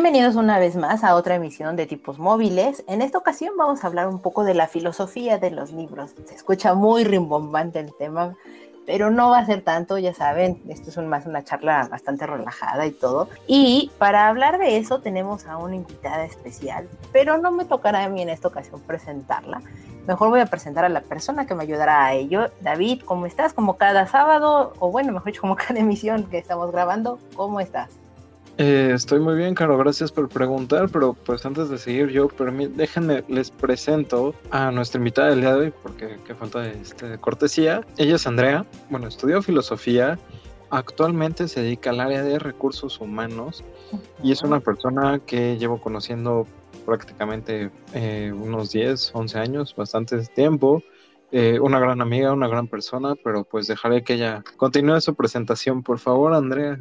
Bienvenidos una vez más a otra emisión de tipos móviles. En esta ocasión vamos a hablar un poco de la filosofía de los libros. Se escucha muy rimbombante el tema, pero no va a ser tanto, ya saben, esto es más una charla bastante relajada y todo. Y para hablar de eso tenemos a una invitada especial, pero no me tocará a mí en esta ocasión presentarla. Mejor voy a presentar a la persona que me ayudará a ello. David, ¿cómo estás? Como cada sábado, o bueno, mejor dicho, como cada emisión que estamos grabando, ¿cómo estás? Eh, estoy muy bien, Caro, gracias por preguntar, pero pues antes de seguir yo, déjenme, les presento a nuestra invitada del día de hoy, porque qué falta de, este, cortesía. Ella es Andrea, bueno, estudió filosofía, actualmente se dedica al área de recursos humanos y es una persona que llevo conociendo prácticamente eh, unos 10, 11 años, bastante tiempo. Eh, una gran amiga, una gran persona, pero pues dejaré que ella continúe su presentación. Por favor, Andrea.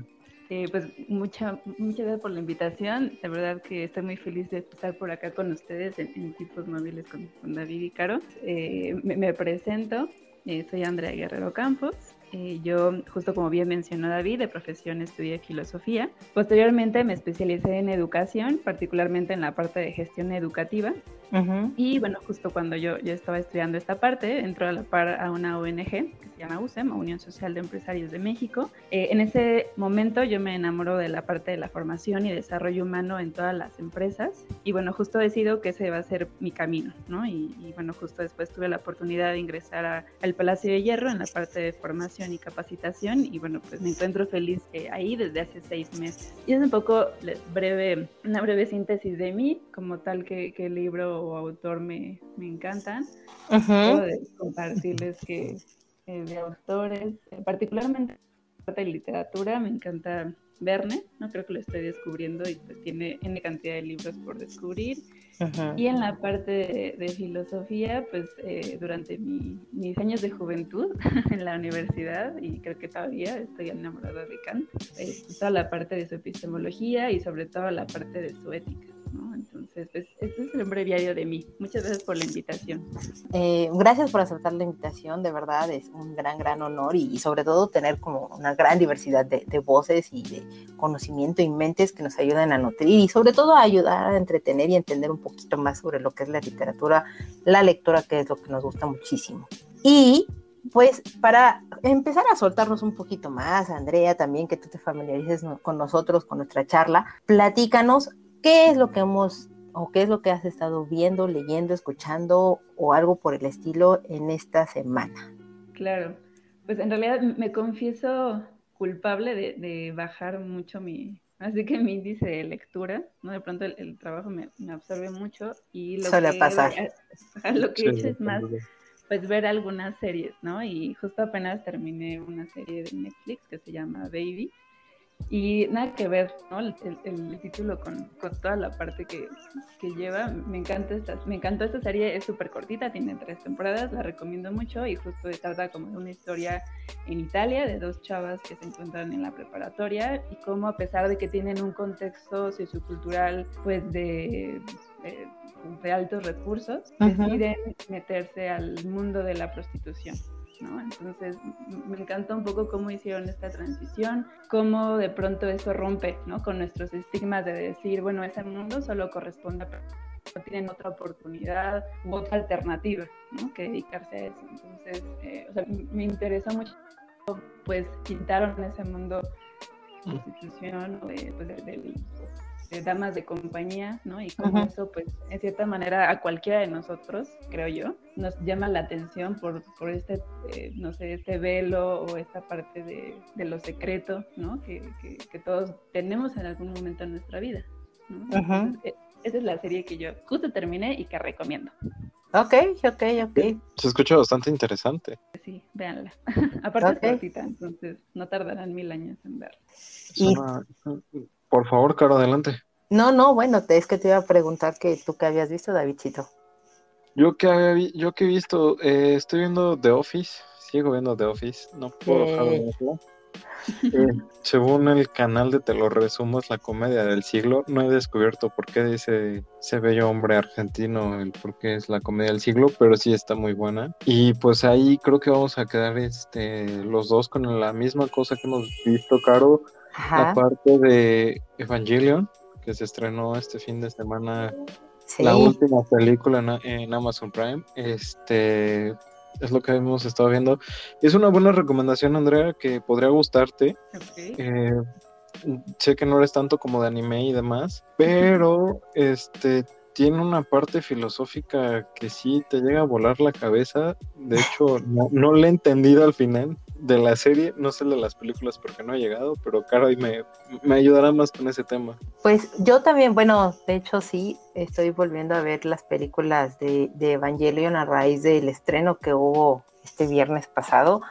Eh, pues mucha, muchas gracias por la invitación. De verdad que estoy muy feliz de estar por acá con ustedes en, Tipos Móviles con, David y Caro. Eh, me, presento, eh, soy Andrea Guerrero Campos. yo, justo como bien mencionó David, de profesión estudié filosofía. Posteriormente me especialicé en educación, particularmente en la parte de gestión educativa. Y bueno, justo cuando yo, yo estaba estudiando esta parte, entró a la par a una ONG se llama USEM, Unión Social de Empresarios de México. Eh, en ese momento yo me enamoro de la parte de la formación y desarrollo humano en todas las empresas y bueno, justo decido que ese va a ser mi camino, ¿no? Y, bueno, justo después tuve la oportunidad de ingresar al Palacio de Hierro en la parte de formación y capacitación y bueno, pues me encuentro feliz eh, ahí desde hace seis meses. Y es un poco breve, una breve síntesis de mí, como tal que, que el libro o autor me, me encantan. Puedo compartirles que eh, de autores, eh, particularmente de literatura, me encanta Verne, ¿no? Creo que lo estoy descubriendo y pues tiene N cantidad de libros por descubrir. Y en la parte de, filosofía, pues eh, durante mis años de juventud en la universidad, y creo que todavía estoy enamorada de Kant, toda la parte de su epistemología y sobre todo la parte de su ética. Entonces, pues, este es el breviario de mí. Muchas gracias por la invitación. Eh, gracias por aceptar la invitación, de verdad, es un gran, gran honor y, sobre todo tener como una gran diversidad de, voces y de conocimiento y mentes que nos ayudan a nutrir y sobre todo a ayudar a entretener y entender un poquito más sobre lo que es la literatura, la lectura, que es lo que nos gusta muchísimo. Y pues para empezar a soltarnos un poquito más, Andrea, también que tú te familiarices con nosotros, con nuestra charla, platícanos ¿Qué es lo que hemos o qué es lo que has estado viendo, leyendo, escuchando o algo por el estilo en esta semana? Claro, pues en realidad me confieso culpable de, bajar mucho mi, así que mi índice de lectura, ¿no? De pronto el, trabajo me, absorbe mucho y lo Suele pasar. lo que he hecho es más pues ver algunas series, ¿no? Y justo apenas terminé una serie de Netflix que se llama Baby, y nada que ver, ¿no? El, título con, toda la parte que, lleva. Me encanta esta, me encantó esta serie, es súper cortita, tiene tres temporadas, la recomiendo mucho y justo trata como de una historia en Italia de dos chavas que se encuentran en la preparatoria y cómo a pesar de que tienen un contexto sociocultural pues de, de, altos recursos, deciden meterse al mundo de la prostitución. Entonces me encanta un poco cómo hicieron esta transición, cómo de pronto eso rompe, ¿no? Con nuestros estigmas de decir, bueno, ese mundo solo corresponde a no tienen otra oportunidad u otra alternativa, ¿no? Que dedicarse a eso. Entonces, eh, o sea, me interesó mucho, pues, pintaron ese mundo de prostitución o de, pues, del de damas de compañía, ¿no? Y como eso, pues, en cierta manera, a cualquiera de nosotros, creo yo, nos llama la atención por, por este, eh, no sé, este velo o esta parte de, de lo secreto, ¿no? Que, que, todos tenemos en algún momento en nuestra vida, ¿no? E, esa es la serie que yo justo terminé y que recomiendo. Ok, ok, ok. Se escucha bastante interesante. Sí, véanla. Aparte es cortita, entonces no tardarán mil años en verla. Y... Por favor, Caro, adelante. No, no, bueno, es que te iba a preguntar que tú qué habías visto, Davidcito. Yo que, yo que he visto, eh, estoy viendo The Office, sigo viendo The Office, no puedo dejar de verlo. Eh, según el canal de Te lo resumo, es la comedia del siglo. No he descubierto por qué dice ese bello hombre argentino, el por qué es la comedia del siglo, pero sí está muy buena. Y pues ahí creo que vamos a quedar este, los dos con la misma cosa que hemos visto, Caro. La parte de Evangelion, que se estrenó este fin de semana. La última película en, en Amazon Prime. Este, es lo que hemos estado viendo. Es una buena recomendación, Andrea, que podría gustarte. Eh, sé que no eres tanto como de anime y demás, pero este tiene una parte filosófica que sí te llega a volar la cabeza. De hecho, no, no la he entendido al final de la serie, no sé de las películas porque no ha llegado, pero Caro me, me ayudará más con ese tema. Pues yo también, bueno, de hecho sí, estoy volviendo a ver las películas de, de Evangelion a raíz del estreno que hubo este viernes pasado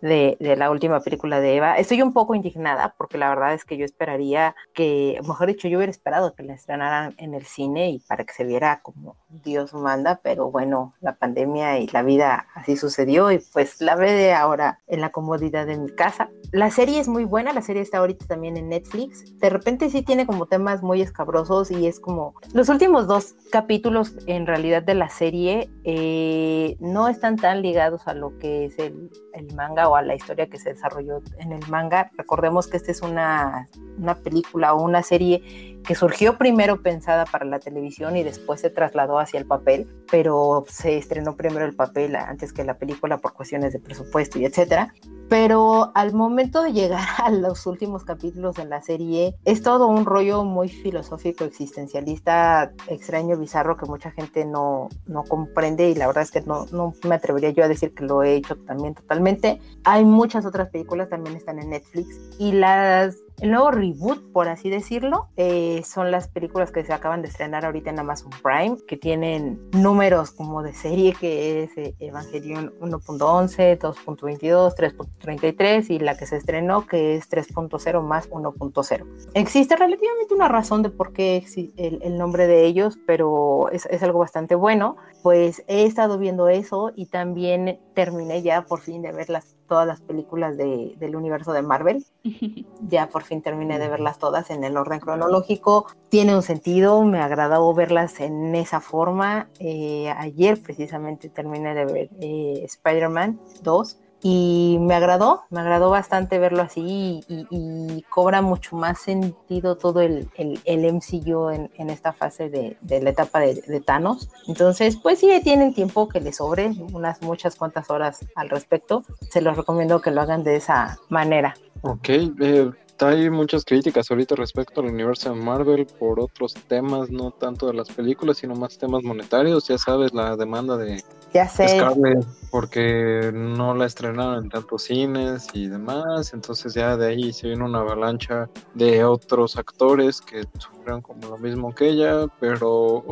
de, la última película de Eva. Estoy un poco indignada porque la verdad es que yo esperaría que, mejor dicho, yo hubiera esperado que la estrenaran en el cine y para que se viera como Dios manda, pero bueno, la pandemia y la vida así sucedió y pues la ve ahora en la comodidad de mi casa. La serie es muy buena, la serie está ahorita también en Netflix. De repente sí tiene como temas muy escabrosos y es como los últimos dos capítulos en realidad de la serie eh, no están tan ligados a lo que es el, el manga a la historia que se desarrolló en el manga. Recordemos que esta es una, una película o una serie que surgió primero pensada para la televisión y después se trasladó hacia el papel, pero se estrenó primero el papel antes que la película por cuestiones de presupuesto y etcétera. Pero al momento de llegar a los últimos capítulos de la serie, es todo un rollo muy filosófico, existencialista, extraño, bizarro, que mucha gente no, no comprende y la verdad es que no, no me atrevería yo a decir que lo he hecho también totalmente. Hay muchas otras películas, también están en Netflix y las el nuevo reboot, por así decirlo, eh, son las películas que se acaban de estrenar ahorita en Amazon Prime, que tienen números como de serie, que es eh, Evangelion 1.11, 2.22, 3.33 y la que se estrenó, que es 3.0 más 1.0. Existe relativamente una razón de por qué el, el nombre de ellos, pero es, algo bastante bueno. Pues he estado viendo eso y también terminé ya por fin de ver las, todas las películas de, del universo de Marvel. ya por fin terminé de verlas todas en el orden cronológico. Tiene un sentido, me agradó verlas en esa forma. Eh, ayer precisamente terminé de ver eh, Spider-Man 2 y me agradó, me agradó bastante verlo así y, cobra mucho más sentido todo el, el, MCU en, en, esta fase de, de la etapa de, de, Thanos. Entonces, pues sí, tienen tiempo que les sobre, unas muchas cuantas horas al respecto. Se los recomiendo que lo hagan de esa manera. Ok, eh, hay muchas críticas ahorita respecto al universo de Marvel por otros temas, no tanto de las películas, sino más temas monetarios. Ya sabes, la demanda de ya Scarlett porque no la estrenaron en tantos cines y demás. Entonces ya de ahí se vino una avalancha de otros actores que sufrieron como lo mismo que ella, pero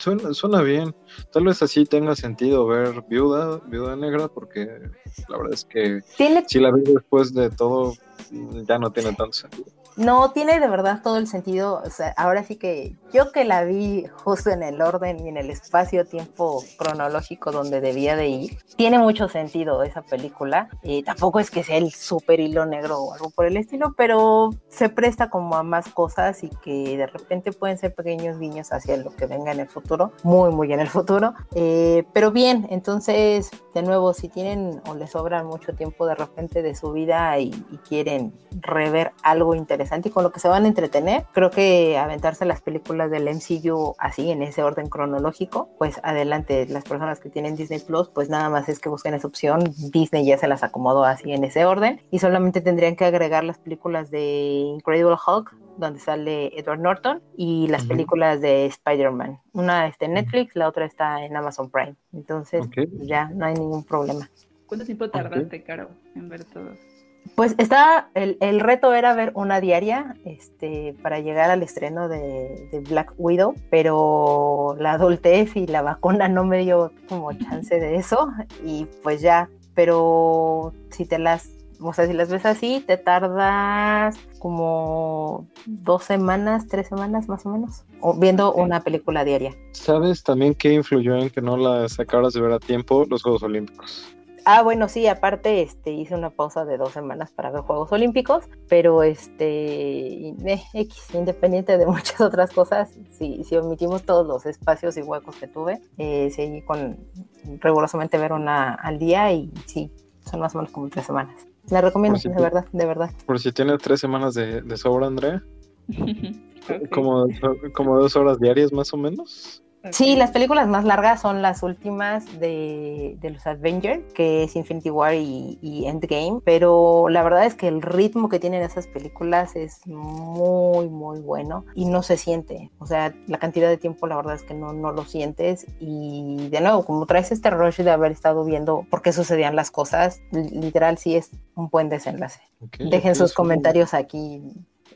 suena, suena bien. Tal vez así tenga sentido ver Viuda, Viuda Negra, porque la verdad es que si la vi después de todo ya no tiene tanto sentido. No, tiene de verdad todo el sentido. O sea, ahora sí que yo que la vi justo en el orden y en el espacio-tiempo cronológico donde debía de ir, tiene mucho sentido esa película. Y tampoco es que sea el super hilo negro o algo por el estilo, pero se presta como a más cosas y que de repente pueden ser pequeños guiños hacia lo que venga en el futuro, muy, muy en el futuro. Eh, pero bien, entonces, de nuevo, si tienen o les sobra mucho tiempo de repente de su vida y, y quieren rever algo interesante, y con lo que se van a entretener. Creo que aventarse las películas del MCU así, en ese orden cronológico, pues adelante, las personas que tienen Disney Plus, pues nada más es que busquen esa opción. Disney ya se las acomodó así en ese orden y solamente tendrían que agregar las películas de Incredible Hulk, donde sale Edward Norton, y las películas de Spider-Man. Una está en Netflix, la otra está en Amazon Prime. Entonces, ya no hay ningún problema. ¿Cuánto tiempo tardaste, Caro, en ver todos? Pues estaba, el, el, reto era ver una diaria este, para llegar al estreno de, de, Black Widow, pero la adultez y la vacuna no me dio como chance de eso y pues ya, pero si te las o sea, si las ves así, te tardas como dos semanas, tres semanas más o menos, o viendo una película diaria. ¿Sabes también qué influyó en que no la sacaras de ver a tiempo los Juegos Olímpicos? Ah, bueno, sí, aparte este, hice una pausa de dos semanas para ver Juegos Olímpicos, pero este, eh, X, independiente de muchas otras cosas, si, si omitimos todos los espacios y huecos que tuve, eh, seguí con rigurosamente ver una al día y sí, son más o menos como tres semanas. La recomiendo, de verdad, de verdad. Por si tienes tres semanas de, de sobra, Andrea. como, como dos horas diarias más o menos. Sí, las películas más largas son las últimas de, los Avengers, que es Infinity War y, Endgame, pero la verdad es que el ritmo que tienen esas películas es muy, muy bueno y no se siente. O sea, la cantidad de tiempo la verdad es que no, no lo sientes y de nuevo, como traes este rush de haber estado viendo por qué sucedían las cosas, literal sí es un buen desenlace. Dejen sus comentarios aquí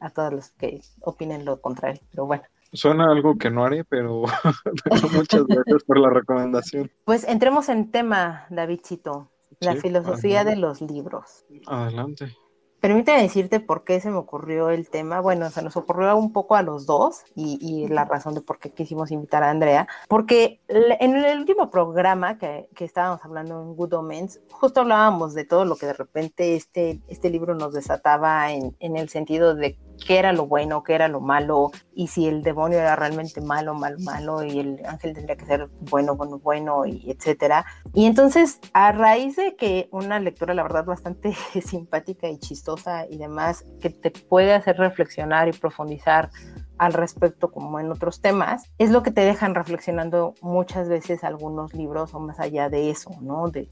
a todos los que opinen lo contrario, pero bueno. Suena algo que no haré, pero, muchas gracias por la recomendación. Pues entremos en tema, Davidcito, la filosofía de los libros. Adelante. Permíteme decirte por qué se me ocurrió el tema. Bueno, se nos ocurrió un poco a los dos y, la razón de por qué quisimos invitar a Andrea. Porque en el último programa que, que, estábamos hablando en Good Omens, justo hablábamos de todo lo que de repente este, este libro nos desataba en, en el sentido de qué era lo bueno, qué era lo malo, y si el demonio era realmente malo, malo, malo, y el ángel tendría que ser bueno, bueno, bueno, y etcétera. Y entonces, a raíz de que una lectura, la verdad, bastante simpática y chistosa y demás, que te puede hacer reflexionar y profundizar al respecto como en otros temas, es lo que te dejan reflexionando muchas veces algunos libros o más allá de eso, ¿no? De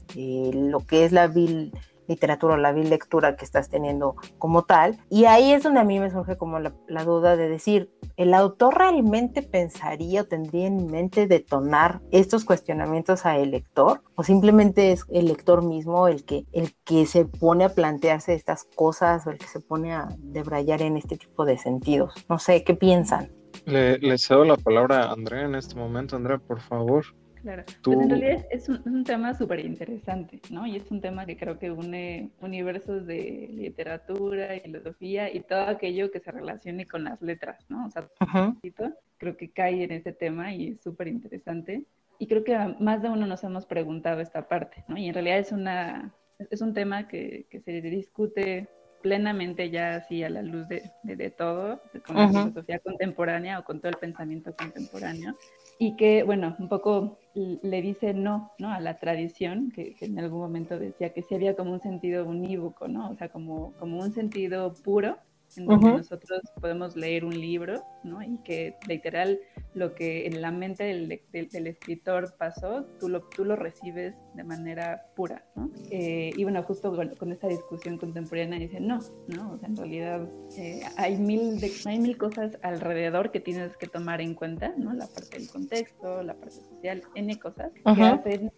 lo que es la vil literatura o la lectura que estás teniendo como tal. Y ahí es donde a mí me surge como la, duda de decir, ¿el autor realmente pensaría o tendría en mente detonar estos cuestionamientos a el lector? ¿O simplemente es el lector mismo el que, el que se pone a plantearse estas cosas o el que se pone a debrayar en este tipo de sentidos? No sé, ¿qué piensan? Le, le cedo la palabra a Andrea en este momento. Andrea, por favor. Claro, pues en realidad es un, tema súper interesante, ¿no? Y es un tema que creo que une universos de literatura y filosofía y todo aquello que se relacione con las letras, ¿no? O sea, creo que cae en ese tema y es súper interesante. Y creo que más de uno nos hemos preguntado esta parte, ¿no? Y en realidad es, una, es un tema que, que se discute plenamente ya así a la luz de, de, todo, con la filosofía contemporánea o con todo el pensamiento contemporáneo, y que, bueno, un poco le dice no, ¿no? A la tradición, que, en algún momento decía que sí había como un sentido unívoco, ¿no? O sea, como, como un sentido puro, en donde nosotros podemos leer un libro, ¿no? Y que literal lo que en la mente del, del, escritor pasó, tú lo, tú lo recibes de manera pura, ¿no? Eh, y bueno, justo con esta discusión contemporánea dicen, no, ¿no? O sea, en realidad eh, hay, mil hay mil cosas alrededor que tienes que tomar en cuenta, ¿no? La parte del contexto, la parte social, N cosas, que hacen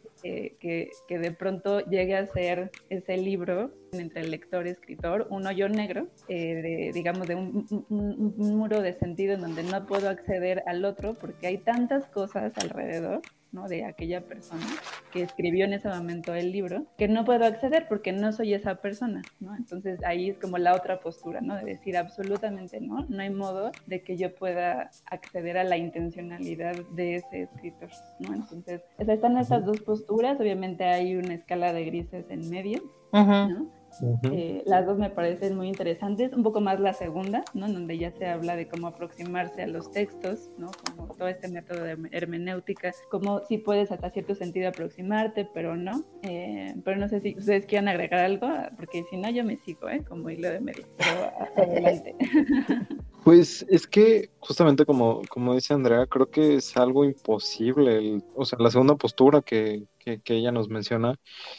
que, que, de pronto llegue a ser ese libro entre el lector y escritor, un hoyo negro, eh, de, digamos, de un, un, muro de sentido en donde no puedo acceder al otro porque hay tantas cosas alrededor de aquella persona que escribió en ese momento el libro, que no puedo acceder porque no soy esa persona, ¿no? Entonces ahí es como la otra postura, ¿no? De decir absolutamente no, no hay modo de que yo pueda acceder a la intencionalidad de ese escritor, ¿no? Entonces están estas dos posturas, obviamente hay una escala de grises en medio, ¿no? Eh, las dos me parecen muy interesantes, un poco más la segunda, ¿no? donde ya se habla de cómo aproximarse a los textos, ¿no? como todo este método de hermenéutica, como si puedes hasta cierto sentido aproximarte, pero no. Eh, pero no sé si ustedes quieran agregar algo, porque si no yo me sigo, ¿eh? como hilo de medio, pero adelante. Pues es que justamente como, como dice Andrea, creo que es algo imposible, o sea, la segunda postura que, que, ella nos menciona,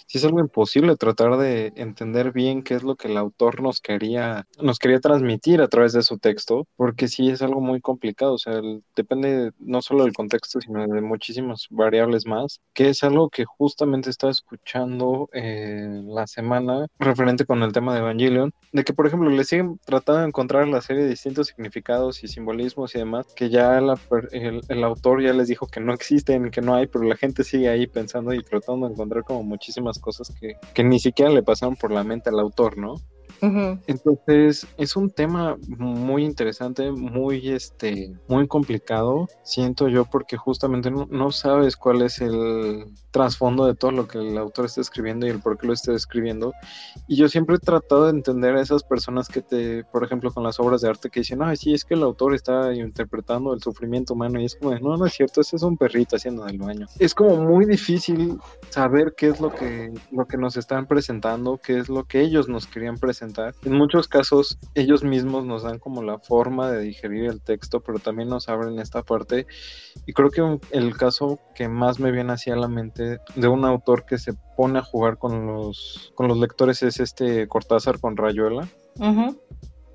si es algo imposible tratar de entender bien qué es lo que el autor nos quería, nos quería transmitir a través de su texto, porque sí es algo muy complicado, o sea, depende no solo del contexto, sino de muchísimas variables más, que es algo que justamente estaba escuchando eh, la semana referente con el tema de Evangelion, de que, por ejemplo, le siguen tratando de encontrar la serie distintos significados y simbolismos y demás, que ya el, el, autor ya les dijo que no existen, que no hay, pero la gente sigue ahí pensando y tratando de encontrar como muchísimas cosas que, que ni siquiera le pasaron por la mente al autor, ¿no? Entonces, es un tema muy interesante, muy este, muy complicado, siento yo, porque justamente no, sabes cuál es el trasfondo de todo lo que el autor está escribiendo y el por qué lo está escribiendo. Y yo siempre he tratado de entender a esas personas que te, por ejemplo, con las obras de arte que dicen, ay, sí, es que el autor está interpretando el sufrimiento humano. Y es como, no, no es cierto, ese es un perrito haciendo del baño. Es como muy difícil saber qué es lo que, lo que nos están presentando, qué es lo que ellos nos querían presentar en muchos casos ellos mismos nos dan como la forma de digerir el texto, pero también nos abren esta parte. Y creo que el caso que más me viene hacia la mente de un autor que se pone a jugar con los, con los lectores es este Cortázar con Rayuela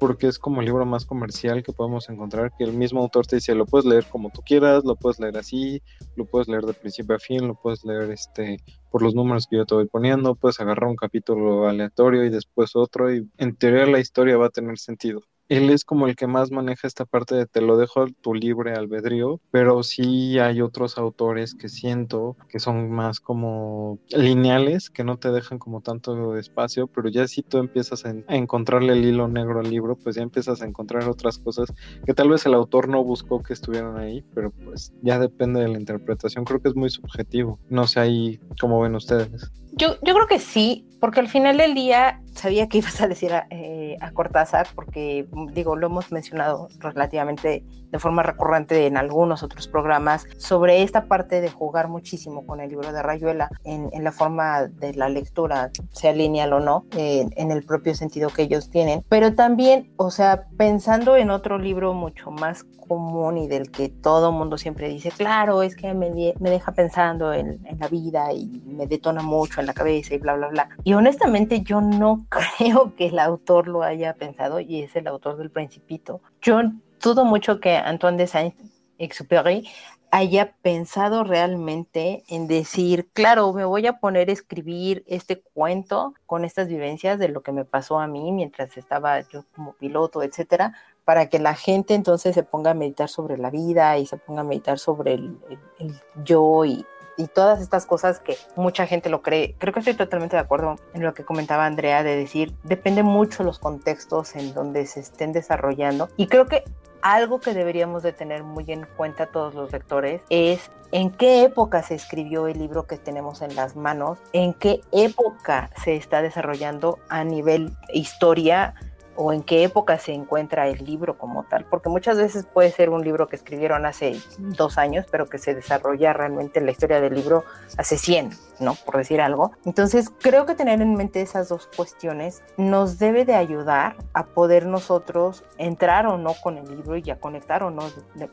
porque es como el libro más comercial que podemos encontrar, que el mismo autor te dice, lo puedes leer como tú quieras, lo puedes leer así, lo puedes leer de principio a fin, lo puedes leer este por los números que yo te voy poniendo, puedes agarrar un capítulo aleatorio y después otro y en teoría la historia va a tener sentido él es como el que más maneja esta parte de te lo dejo a tu libre albedrío, pero sí hay otros autores que siento que son más como lineales, que no te dejan como tanto espacio, pero ya si tú empiezas a, encontrarle el hilo negro al libro, pues ya empiezas a encontrar otras cosas que tal vez el autor no buscó que estuvieran ahí, pero pues ya depende de la interpretación, creo que es muy subjetivo. No sé ahí cómo ven ustedes. Yo, yo creo que sí, porque al final del día sabía que ibas a decir a, eh, a, Cortázar, porque digo, lo hemos mencionado relativamente de forma recurrente en algunos otros programas, sobre esta parte de jugar muchísimo con el libro de Rayuela en, la forma de la lectura, sea lineal o no, en el propio sentido que ellos tienen, pero también, o sea, pensando en otro libro mucho más común y del que todo mundo siempre dice, claro, es que me, me deja pensando en, en la vida y me detona mucho en la cabeza y bla, bla, bla. Y honestamente yo no creo que el autor lo haya pensado y es el autor del Principito. Yo dudo mucho que Antoine de Saint-Exupéry haya pensado realmente en decir, claro, me voy a poner a escribir este cuento con estas vivencias de lo que me pasó a mí mientras estaba yo como piloto, etcétera, para que la gente entonces se ponga a meditar sobre la vida y se ponga a meditar sobre el yo y, y todas estas cosas que mucha gente lo cree. Creo que estoy totalmente de acuerdo en lo que comentaba Andrea de decir, depende mucho los contextos en donde se estén desarrollando y creo que algo que deberíamos de tener muy en cuenta todos los lectores es en qué época se escribió el libro que tenemos en las manos, en qué época se está desarrollando a nivel historia, o en qué época se encuentra el libro como tal, porque muchas veces puede ser un libro que escribieron hace dos años, pero que se desarrolla realmente la historia del libro hace 100, ¿no? Por decir algo. Entonces, creo que tener en mente esas dos cuestiones nos debe de ayudar a poder nosotros entrar o no con el libro y a conectar o no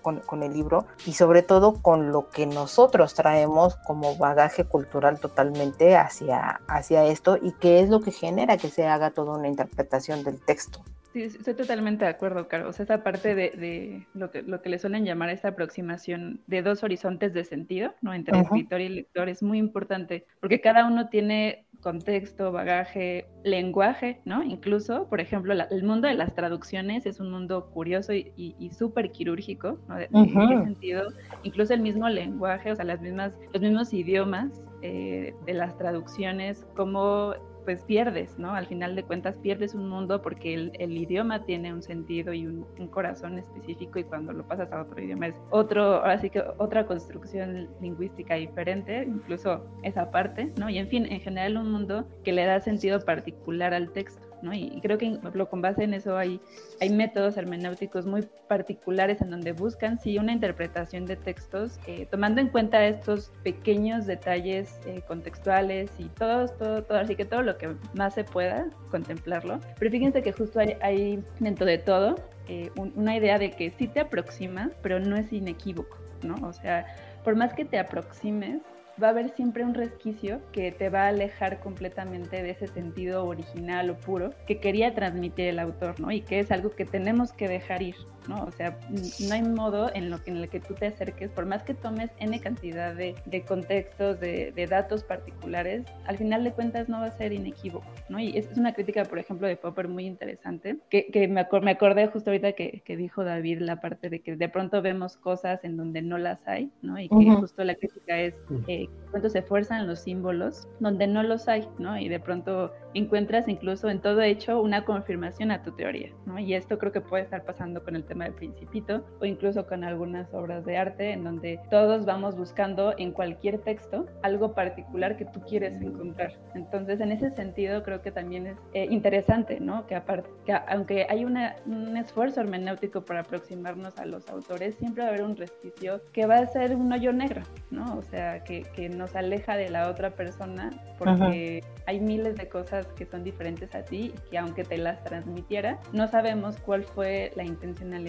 con, con el libro y sobre todo con lo que nosotros traemos como bagaje cultural totalmente hacia, hacia esto y qué es lo que genera que se haga toda una interpretación del texto Sí, estoy totalmente de acuerdo, Carlos. Esa parte de, lo, que, lo que le suelen llamar esta aproximación de dos horizontes de sentido, ¿no? Entre escritor y lector, es muy importante, porque cada uno tiene contexto, bagaje, lenguaje, ¿no? Incluso, por ejemplo, el mundo de las traducciones es un mundo curioso y, súper quirúrgico, ¿no? ¿En qué sentido? Incluso el mismo lenguaje, o sea, las mismas, los mismos idiomas eh, de las traducciones, como pues pierdes, ¿no? Al final de cuentas pierdes un mundo porque el, idioma tiene un sentido y un, corazón específico y cuando lo pasas a otro idioma es otro, ahora sí que otra construcción lingüística diferente, incluso esa parte, ¿no? Y en fin, en general un mundo que le da sentido particular al texto. Y, creo que con base en eso hay, hay métodos hermenéuticos muy particulares en donde buscan, sí, una interpretación de textos, eh, tomando en cuenta estos pequeños detalles eh, contextuales y todo, todo, todo, así que todo lo que más se pueda contemplarlo. Pero fíjense que justo hay, hay dentro de todo eh, una idea de que sí te aproxima, pero no es inequívoco, ¿no? O sea, por más que te aproximes, va a haber siempre un resquicio que te va a alejar completamente de ese sentido original o puro que quería transmitir el autor, ¿no? Y que es algo que tenemos que dejar ir, ¿no? O sea, no hay modo en, lo que, en el que tú te acerques, por más que tomes N cantidad de, de contextos, de, de, datos particulares, al final de cuentas no va a ser inequívoco, ¿no? Y es, es una crítica, por ejemplo, de Popper muy interesante, que, que me, acor me, acordé justo ahorita que, que, dijo David la parte de que de pronto vemos cosas en donde no las hay, ¿no? Y que uh -huh. justo la crítica es eh, cuánto se esfuerzan los símbolos donde no los hay, ¿no? Y de pronto encuentras incluso en todo hecho una confirmación a tu teoría, ¿no? Y esto creo que puede estar pasando con el tema del principito o incluso con algunas obras de arte en donde todos vamos buscando en cualquier texto algo particular que tú quieres encontrar. Entonces, en ese sentido, creo que también es eh, interesante, ¿no? Que, aparte, que aunque hay una, un esfuerzo hermenéutico para aproximarnos a los autores, siempre va a haber un resquicio que va a ser un hoyo negro, ¿no? O sea, que, que nos aleja de la otra persona porque Ajá. hay miles de cosas que son diferentes a ti y que aunque te las transmitiera, no sabemos cuál fue la intencionalidad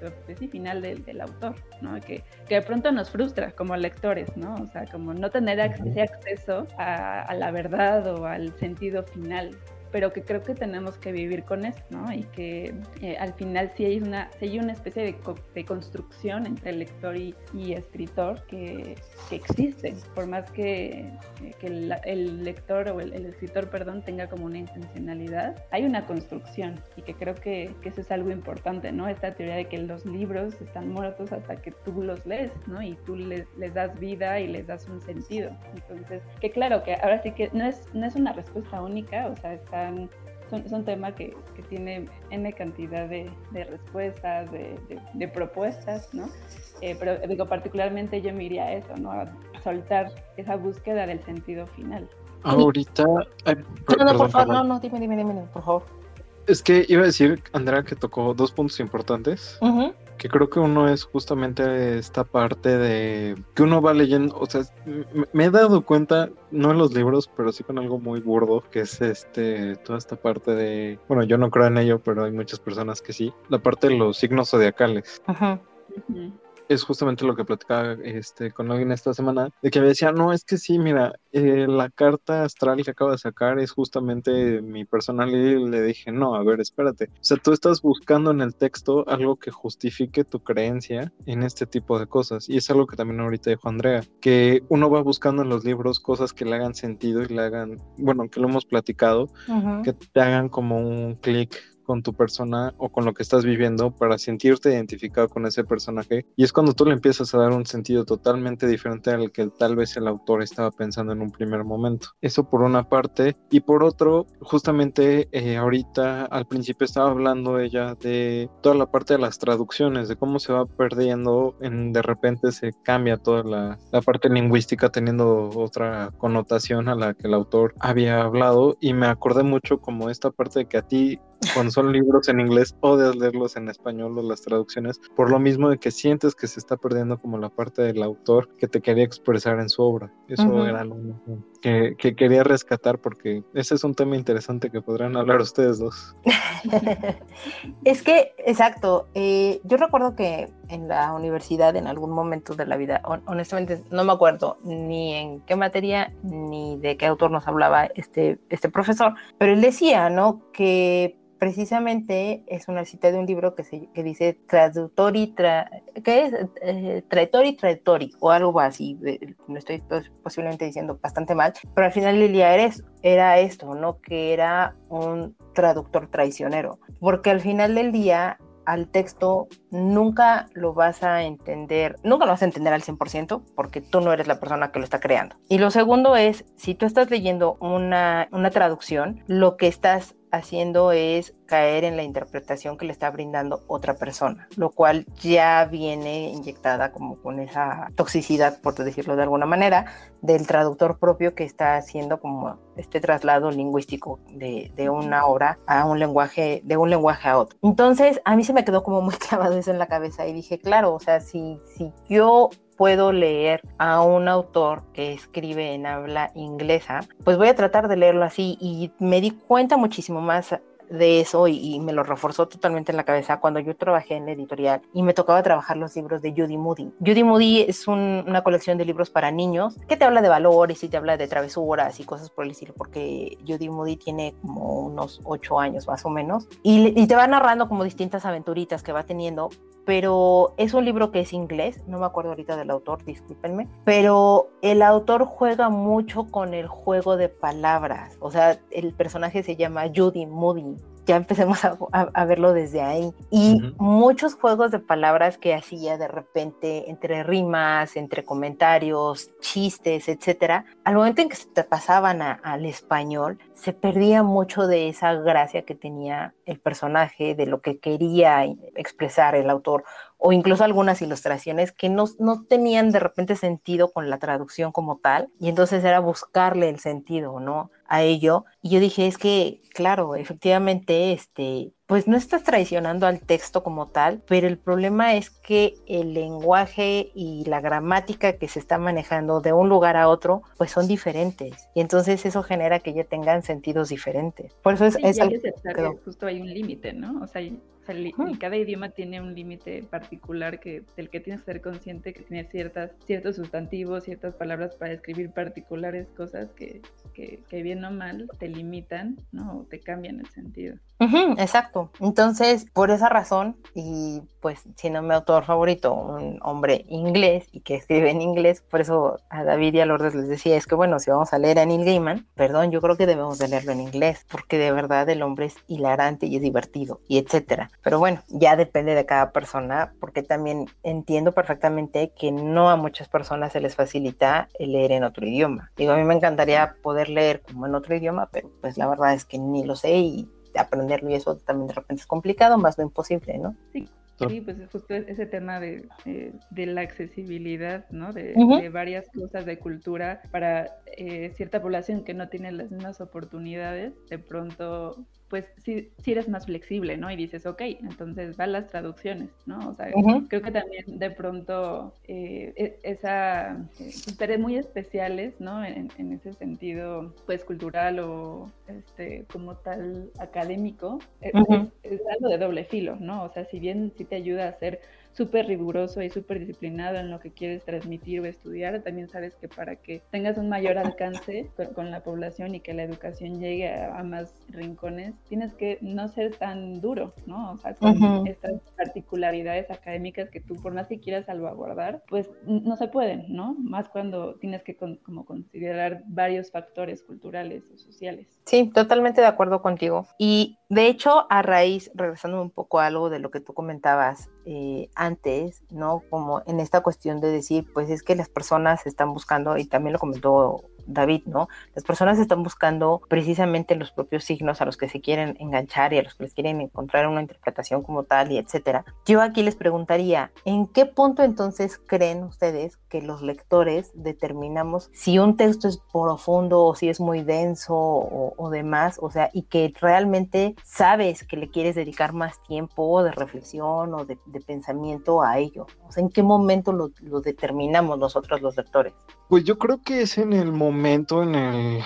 pues, final del, del autor, ¿no? Que, que, de pronto nos frustra como lectores, ¿no? O sea, como no tener ese acceso a, a la verdad o al sentido final pero que creo que tenemos que vivir con eso, ¿no? Y que eh, al final sí hay una, sí hay una especie de, co de construcción entre lector y, y escritor que, que, existe, por más que, eh, que el, el, lector o el, el, escritor, perdón, tenga como una intencionalidad, hay una construcción y que creo que, que, eso es algo importante, ¿no? Esta teoría de que los libros están muertos hasta que tú los lees, ¿no? Y tú les, les das vida y les das un sentido. Entonces, que claro, que ahora sí que no es, no es una respuesta única, o sea, está son, son temas que, que, tiene N cantidad de, de respuestas, de, de, de, propuestas, ¿no? Eh, pero digo, particularmente yo me iría a eso, ¿no? A soltar esa búsqueda del sentido final. Ahorita... Ay, no, no, por favor, no, no, dime, dime, dime, por favor. Es que iba a decir, Andrea, que tocó dos puntos importantes. Uh -huh que creo que uno es justamente esta parte de que uno va leyendo, o sea, me he dado cuenta, no en los libros, pero sí con algo muy burdo, que es este, toda esta parte de, bueno, yo no creo en ello, pero hay muchas personas que sí, la parte de los signos zodiacales. Ajá. Uh -huh es justamente lo que platicaba este, con alguien esta semana, de que me decía, no, es que sí, mira, eh, la carta astral que acabo de sacar es justamente mi personal y le dije, no, a ver, espérate. O sea, tú estás buscando en el texto algo que justifique tu creencia en este tipo de cosas. Y es algo que también ahorita dijo Andrea, que uno va buscando en los libros cosas que le hagan sentido y le hagan, bueno, que lo hemos platicado, uh -huh. que te hagan como un clic con tu persona o con lo que estás viviendo para sentirte identificado con ese personaje. Y es cuando tú le empiezas a dar un sentido totalmente diferente al que tal vez el autor estaba pensando en un primer momento. Eso por una parte. Y por otro, justamente eh, ahorita al principio estaba hablando ella de toda la parte de las traducciones, de cómo se va perdiendo, en, de repente se cambia toda la, la parte lingüística teniendo otra connotación a la que el autor había hablado. Y me acordé mucho como esta parte de que a ti cuando son libros en inglés odias leerlos en español o las traducciones por lo mismo de que sientes que se está perdiendo como la parte del autor que te quería expresar en su obra. Eso uh -huh. era lo que, que, quería rescatar porque ese es un tema interesante que podrán hablar ustedes dos. Es que exacto eh, yo recuerdo que en la universidad en algún momento de la vida honestamente no me acuerdo ni en qué materia ni de qué autor nos hablaba este, este profesor pero él decía no que precisamente es una cita de un libro que, se, que dice traductori, tra, ¿qué es? Eh, traitori, traitori, o algo así, no estoy posiblemente diciendo bastante mal, pero al final Lilia eres, era esto, ¿no? Que era un traductor traicionero, porque al final del día al texto nunca lo vas a entender, nunca lo vas a entender al 100% porque tú no eres la persona que lo está creando. Y lo segundo es, si tú estás leyendo una, una traducción, lo que estás haciendo es caer en la interpretación que le está brindando otra persona, lo cual ya viene inyectada como con esa toxicidad, por decirlo de alguna manera, del traductor propio que está haciendo como este traslado lingüístico de, de una obra a un lenguaje, de un lenguaje a otro. Entonces, a mí se me quedó como muy clavado eso en la cabeza y dije, claro, o sea, si, si yo puedo leer a un autor que escribe en habla inglesa, pues voy a tratar de leerlo así y me di cuenta muchísimo más de eso y, me lo reforzó totalmente en la cabeza cuando yo trabajé en editorial y me tocaba trabajar los libros de Judy Moody. Judy Moody es una colección de libros para niños que te habla de valores y te habla de travesuras y cosas por el estilo, porque Judy Moody tiene como unos ocho años más o menos y, y te va narrando como distintas aventuritas que va teniendo, pero es un libro que es inglés, no me acuerdo ahorita del autor, discúlpenme, pero el autor juega mucho con el juego de palabras, o sea, el personaje se llama Judy Moody ya empecemos a, verlo desde ahí. Y muchos juegos de palabras que hacía de repente entre rimas, entre comentarios, chistes, etcétera, al momento en que se te pasaban al español, se perdía mucho de esa gracia que tenía el personaje, de lo que quería expresar el autor o incluso algunas ilustraciones que no, no, tenían de repente sentido con la traducción como tal, y entonces era buscarle el sentido, ¿no? A ello. Y yo dije, es que, claro, efectivamente, este, pues no estás traicionando al texto como tal, pero el problema es que el lenguaje y la gramática que se está manejando de un lugar a otro, pues son diferentes. Y entonces eso genera que ya tengan sentidos diferentes. Por eso es, es algo que justo hay un límite, ¿no? O sea, cada idioma tiene un límite particular que, del que tienes que ser consciente que tiene ciertas, ciertos sustantivos, ciertas palabras para describir particulares cosas que, que, que bien o mal te limitan, ¿no? O te cambian el sentido. exacto. Entonces, por esa razón, y pues siendo mi autor favorito, un hombre inglés y que escribe en inglés, por eso a David y a Lourdes les decía, es que bueno, si vamos a leer a Neil Gaiman, perdón, yo creo que debemos de leerlo en inglés, porque de verdad el hombre es hilarante y es divertido, y etcétera. Pero bueno, ya depende de cada persona, porque también entiendo perfectamente que no a muchas personas se les facilita el leer en otro idioma. Digo, a mí me encantaría poder leer como en otro idioma, pero pues la verdad es que ni lo sé y aprenderlo y eso también de repente es complicado, más no imposible, ¿no? Sí. Sí, pues justo ese tema de, eh, de la accesibilidad, ¿no? De, varias cosas de cultura para eh, cierta población que no tiene las mismas oportunidades, de pronto pues sí, eres más flexible, ¿no? Y dices, ok, entonces van las traducciones, ¿no? O sea, creo que también de pronto eh, e, esa, eh, muy especiales, ¿no? En, ese sentido, pues cultural o este, como tal académico, eh, es, algo de doble filo, ¿no? O sea, si bien sí te ayuda a ser súper riguroso y súper disciplinado en lo que quieres transmitir o estudiar, también sabes que para que tengas un mayor alcance con, la población y que la educación llegue a, más rincones, tienes que no ser tan duro, ¿no? O sea, con estas particularidades académicas que tú por más que quieras salvaguardar, pues no se pueden, ¿no? Más cuando tienes que como considerar varios factores culturales o sociales. Sí, totalmente de acuerdo contigo. Y de hecho, a raíz, regresando un poco a algo de lo que tú comentabas eh, antes, ¿no? Como en esta cuestión de decir, pues es que las personas están buscando, y también lo comentó David, ¿no? Las personas están buscando precisamente los propios signos a los que se quieren enganchar y a los que les quieren encontrar una interpretación como tal y etcétera. Yo aquí les preguntaría, ¿en qué punto entonces creen ustedes que los lectores determinamos si un texto es profundo o si es muy denso o, demás? O sea, y que realmente sabes que le quieres dedicar más tiempo de reflexión o de, pensamiento a ello. O sea, ¿en qué momento lo, lo determinamos nosotros los lectores? Pues yo creo que es en el momento en el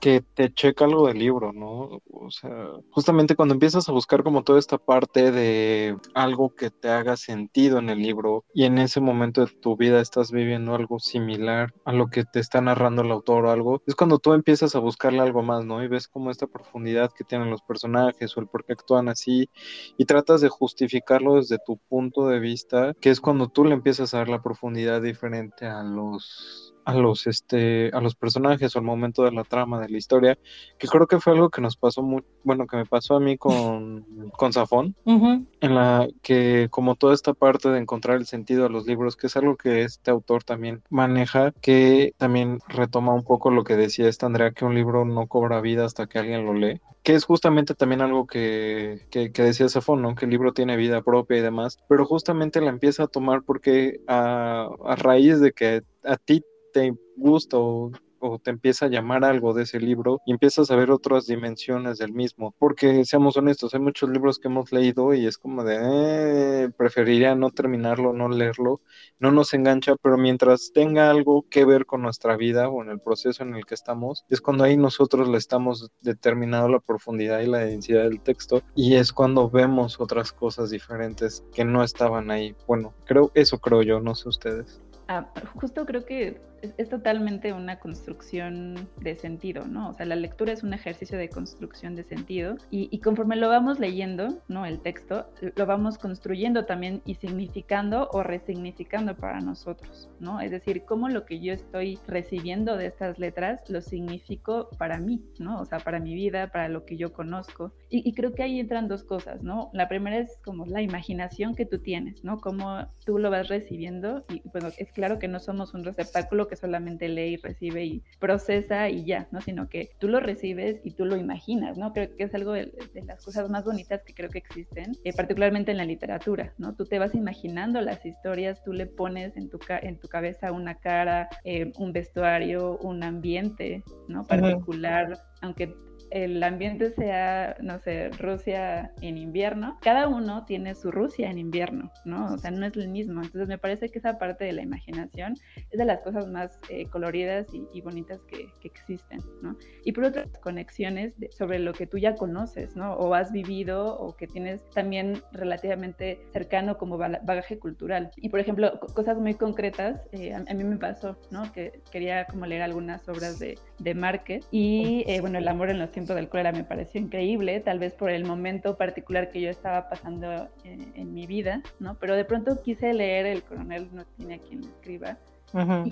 que te checa algo del libro, ¿no? O sea, justamente cuando empiezas a buscar como toda esta parte de algo que te haga sentido en el libro y en ese momento de tu vida estás viviendo algo similar a lo que te está narrando el autor o algo, es cuando tú empiezas a buscarle algo más, ¿no? Y ves como esta profundidad que tienen los personajes o el por qué actúan así y tratas de justificarlo desde tu punto de vista, que es cuando tú le empiezas a dar la profundidad diferente a los a los este a los personajes o al momento de la trama de la historia que creo que fue algo que nos pasó muy bueno que me pasó a mí con con Safón en la que como toda esta parte de encontrar el sentido a los libros que es algo que este autor también maneja que también retoma un poco lo que decía esta Andrea que un libro no cobra vida hasta que alguien lo lee que es justamente también algo que, que, decía Safón, ¿no? que el libro tiene vida propia y demás, pero justamente la empieza a tomar porque a, a raíz de que a ti te gusta o o te empieza a llamar algo de ese libro y empiezas a ver otras dimensiones del mismo. Porque seamos honestos, hay muchos libros que hemos leído y es como de, eh, preferiría no terminarlo, no leerlo, no nos engancha, pero mientras tenga algo que ver con nuestra vida o en el proceso en el que estamos, es cuando ahí nosotros le estamos determinando la profundidad y la densidad del texto y es cuando vemos otras cosas diferentes que no estaban ahí. Bueno, creo, eso creo yo, no sé ustedes. Ah, justo creo que es, totalmente una construcción de sentido, ¿no? O sea, la lectura es un ejercicio de construcción de sentido y, conforme lo vamos leyendo, ¿no? El texto, lo vamos construyendo también y significando o resignificando para nosotros, ¿no? Es decir, cómo lo que yo estoy recibiendo de estas letras lo significo para mí, ¿no? O sea, para mi vida, para lo que yo conozco. Y, y creo que ahí entran dos cosas, ¿no? La primera es como la imaginación que tú tienes, ¿no? Cómo tú lo vas recibiendo y, bueno, es claro que no somos un receptáculo que solamente lee y recibe y procesa y ya, ¿no? Sino que tú lo recibes y tú lo imaginas, ¿no? Creo que es algo de, las cosas más bonitas que creo que existen, eh, particularmente en la literatura, ¿no? Tú te vas imaginando las historias, tú le pones en tu, en tu cabeza una cara, eh, un vestuario, un ambiente, ¿no? Particular, aunque el ambiente sea, no sé, Rusia en invierno, cada uno tiene su Rusia en invierno, ¿no? O sea, no es el mismo. Entonces me parece que esa parte de la imaginación es de las cosas más eh, coloridas y, bonitas que, existen, ¿no? Y por otras conexiones sobre lo que tú ya conoces, ¿no? O has vivido o que tienes también relativamente cercano como bagaje cultural. Y por ejemplo, cosas muy concretas, eh, a, mí me pasó, ¿no? Que quería como leer algunas obras de, de Márquez y, eh, bueno, El amor en los tiempo del cólera me pareció increíble, tal vez por el momento particular que yo estaba pasando en, mi vida, ¿no? Pero de pronto quise leer El coronel no tiene a quien escriba.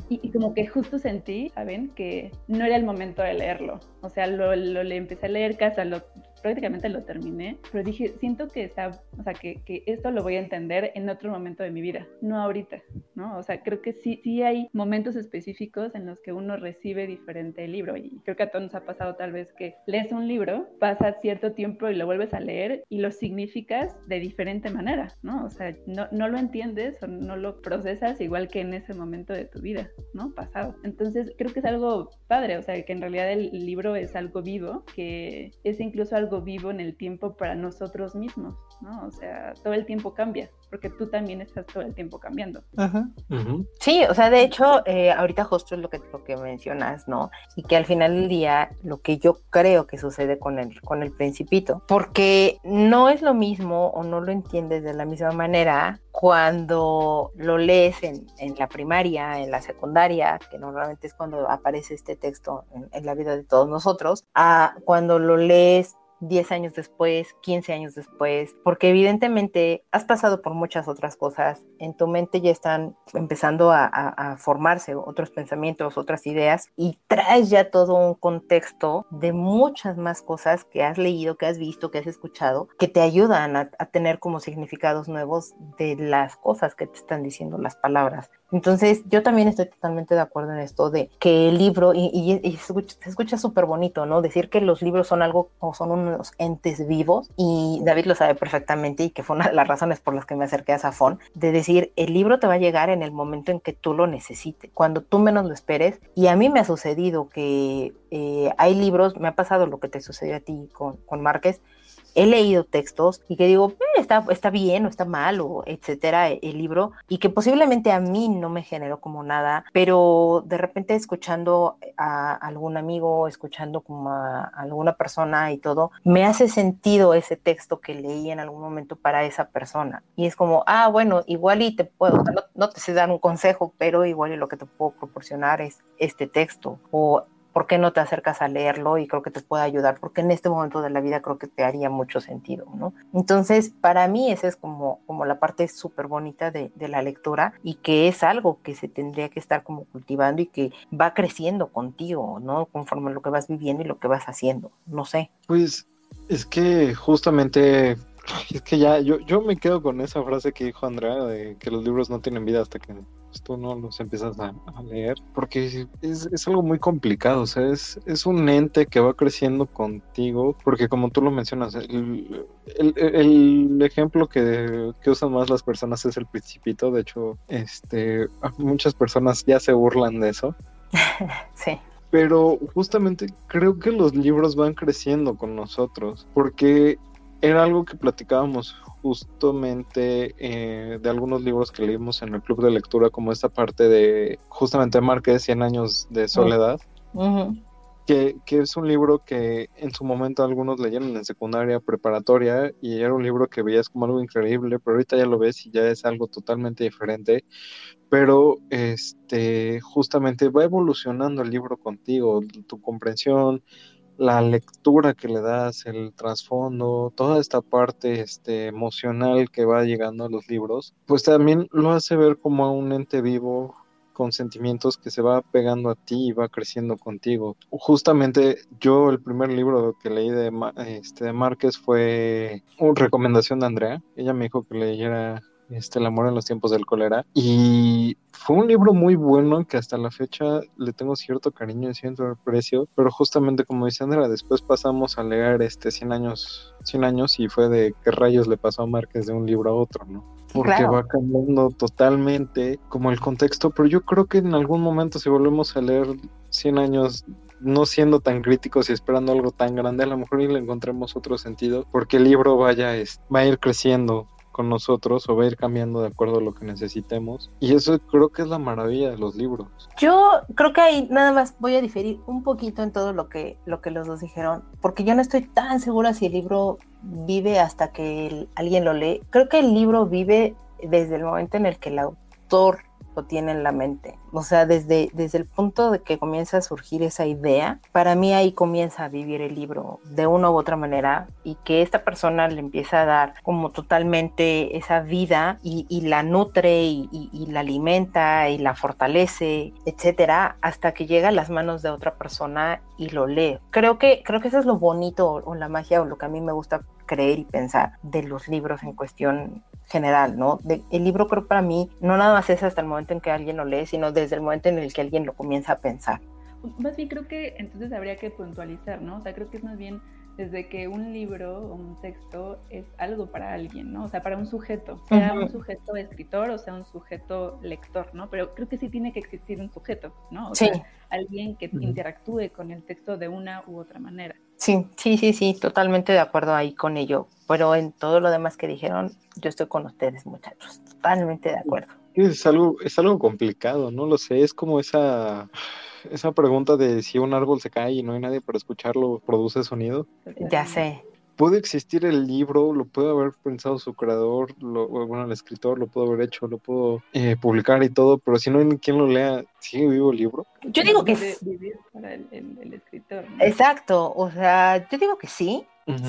y, como que justo sentí, ¿saben? Que no era el momento de leerlo. O sea, lo, lo empecé a leer casa, lo prácticamente lo terminé, pero dije, siento que está, o sea, que, que, esto lo voy a entender en otro momento de mi vida, no ahorita, ¿no? O sea, creo que sí, sí hay momentos específicos en los que uno recibe diferente el libro y creo que a todos nos ha pasado tal vez que lees un libro, pasa cierto tiempo y lo vuelves a leer y lo significas de diferente manera, ¿no? O sea, no, no lo entiendes o no lo procesas igual que en ese momento de tu vida, ¿no? Pasado. Entonces, creo que es algo padre, o sea, que en realidad el libro es algo vivo, que es incluso algo vivo en el tiempo para nosotros mismos, ¿no? O sea, todo el tiempo cambia, porque tú también estás todo el tiempo cambiando. Sí, o sea, de hecho, eh, ahorita justo es lo que, lo que mencionas, ¿no? Y que al final del día, lo que yo creo que sucede con el, con el principito, porque no es lo mismo o no lo entiendes de la misma manera cuando lo lees en, en la primaria, en la secundaria, que normalmente es cuando aparece este texto en, en la vida de todos nosotros, a cuando lo lees 10 años después, 15 años después, porque evidentemente has pasado por muchas otras cosas, en tu mente ya están empezando a, formarse otros pensamientos, otras ideas, y traes ya todo un contexto de muchas más cosas que has leído, que has visto, que has escuchado, que te ayudan a, a tener como significados nuevos de las cosas que te están diciendo las palabras. Entonces, yo también estoy totalmente de acuerdo en esto de que el libro, y, se escucha súper bonito, ¿no? Decir que los libros son algo o son unos entes vivos, y David lo sabe perfectamente, y que fue una de las razones por las que me acerqué a Safón, de decir, el libro te va a llegar en el momento en que tú lo necesites, cuando tú menos lo esperes, y a mí me ha sucedido que eh, hay libros, me ha pasado lo que te sucedió a ti con, con Márquez, he leído textos y que digo, eh, está, está bien o está mal o etcétera el libro y que posiblemente a mí no me generó como nada, pero de repente escuchando a algún amigo, escuchando como a alguna persona y todo, me hace sentido ese texto que leí en algún momento para esa persona. Y es como, ah, bueno, igual y te puedo, no, no te sé dar un consejo, pero igual y lo que te puedo proporcionar es este texto o ¿por qué no te acercas a leerlo? Y creo que te puede ayudar, porque en este momento de la vida creo que te haría mucho sentido, ¿no? Entonces, para mí esa es como, como la parte súper bonita de, de, la lectura y que es algo que se tendría que estar como cultivando y que va creciendo contigo, ¿no? Conforme lo que vas viviendo y lo que vas haciendo, no sé. Pues es que justamente es que ya, yo, yo me quedo con esa frase que dijo Andrea de que los libros no tienen vida hasta que tú no los empiezas a, leer, porque es, algo muy complicado, o sea, es, es, un ente que va creciendo contigo, porque como tú lo mencionas, el, el, ejemplo que, que, usan más las personas es el principito, de hecho, este, muchas personas ya se burlan de eso. sí. pero justamente creo que los libros van creciendo con nosotros, porque era algo que platicábamos justamente eh, de algunos libros que leímos en el club de lectura, como esta parte de justamente Márquez, 100 años de soledad, que, que, es un libro que en su momento algunos leyeron en secundaria, preparatoria, y era un libro que veías como algo increíble, pero ahorita ya lo ves y ya es algo totalmente diferente. Pero este justamente va evolucionando el libro contigo, tu comprensión, la lectura que le das, el trasfondo, toda esta parte este, emocional que va llegando a los libros, pues también lo hace ver como a un ente vivo con sentimientos que se va pegando a ti y va creciendo contigo. Justamente yo el primer libro que leí de, este, de Márquez fue una recomendación de Andrea. Ella me dijo que leyera este, El amor en los tiempos del cólera. Y fue un libro muy bueno que hasta la fecha le tengo cierto cariño y cierto aprecio, pero justamente como dice Andrea, después pasamos a leer este 100 años, 100 años y fue de qué rayos le pasó a Márquez de un libro a otro, ¿no? Porque va cambiando totalmente como el contexto, pero yo creo que en algún momento si volvemos a leer 100 años no siendo tan críticos y esperando algo tan grande, a lo mejor y le encontremos otro sentido, porque el libro vaya, va a ir creciendo con nosotros o va a ir cambiando de acuerdo a lo que necesitemos. Y eso creo que es la maravilla de los libros. Yo creo que ahí nada más voy a diferir un poquito en todo lo que, lo que los dos dijeron, porque yo no estoy tan segura si el libro vive hasta que alguien lo lee. Creo que el libro vive desde el momento en el que el autor lo tiene en la mente. O sea, desde, desde el punto de que comienza a surgir esa idea, para mí ahí comienza a vivir el libro de una u otra manera y que esta persona le empieza a dar como totalmente esa vida y, la nutre y, la alimenta y la fortalece, etcétera, hasta que llega a las manos de otra persona y lo lee. Creo que, creo que eso es lo bonito o la magia o lo que a mí me gusta creer y pensar de los libros en cuestión general, ¿no? el libro creo para mí no nada más es hasta el momento en que alguien lo lee, sino desde el momento en el que alguien lo comienza a pensar. Más bien creo que entonces habría que puntualizar, ¿no? O sea, creo que es más bien desde que un libro o un texto es algo para alguien, ¿no? O sea, para un sujeto, sea un sujeto escritor o sea un sujeto lector, ¿no? Pero creo que sí tiene que existir un sujeto, ¿no? O sea, alguien que interactúe con el texto de una u otra manera. Sí, sí, sí, sí, totalmente de acuerdo ahí con ello. Pero en todo lo demás que dijeron, yo estoy con ustedes, muchachos. Totalmente de acuerdo. Es algo, es algo complicado, no lo sé. Es como esa, esa pregunta de si un árbol se cae y no hay nadie para escucharlo, produce sonido. Ya sé puede existir el libro, lo puede haber pensado su creador, lo, bueno, el escritor lo pudo haber hecho, lo pudo eh, publicar y todo, pero si no hay quien lo lea, ¿sigue vivo el libro? Yo digo que sí. para el, escritor. Exacto, o sea, yo digo que sí,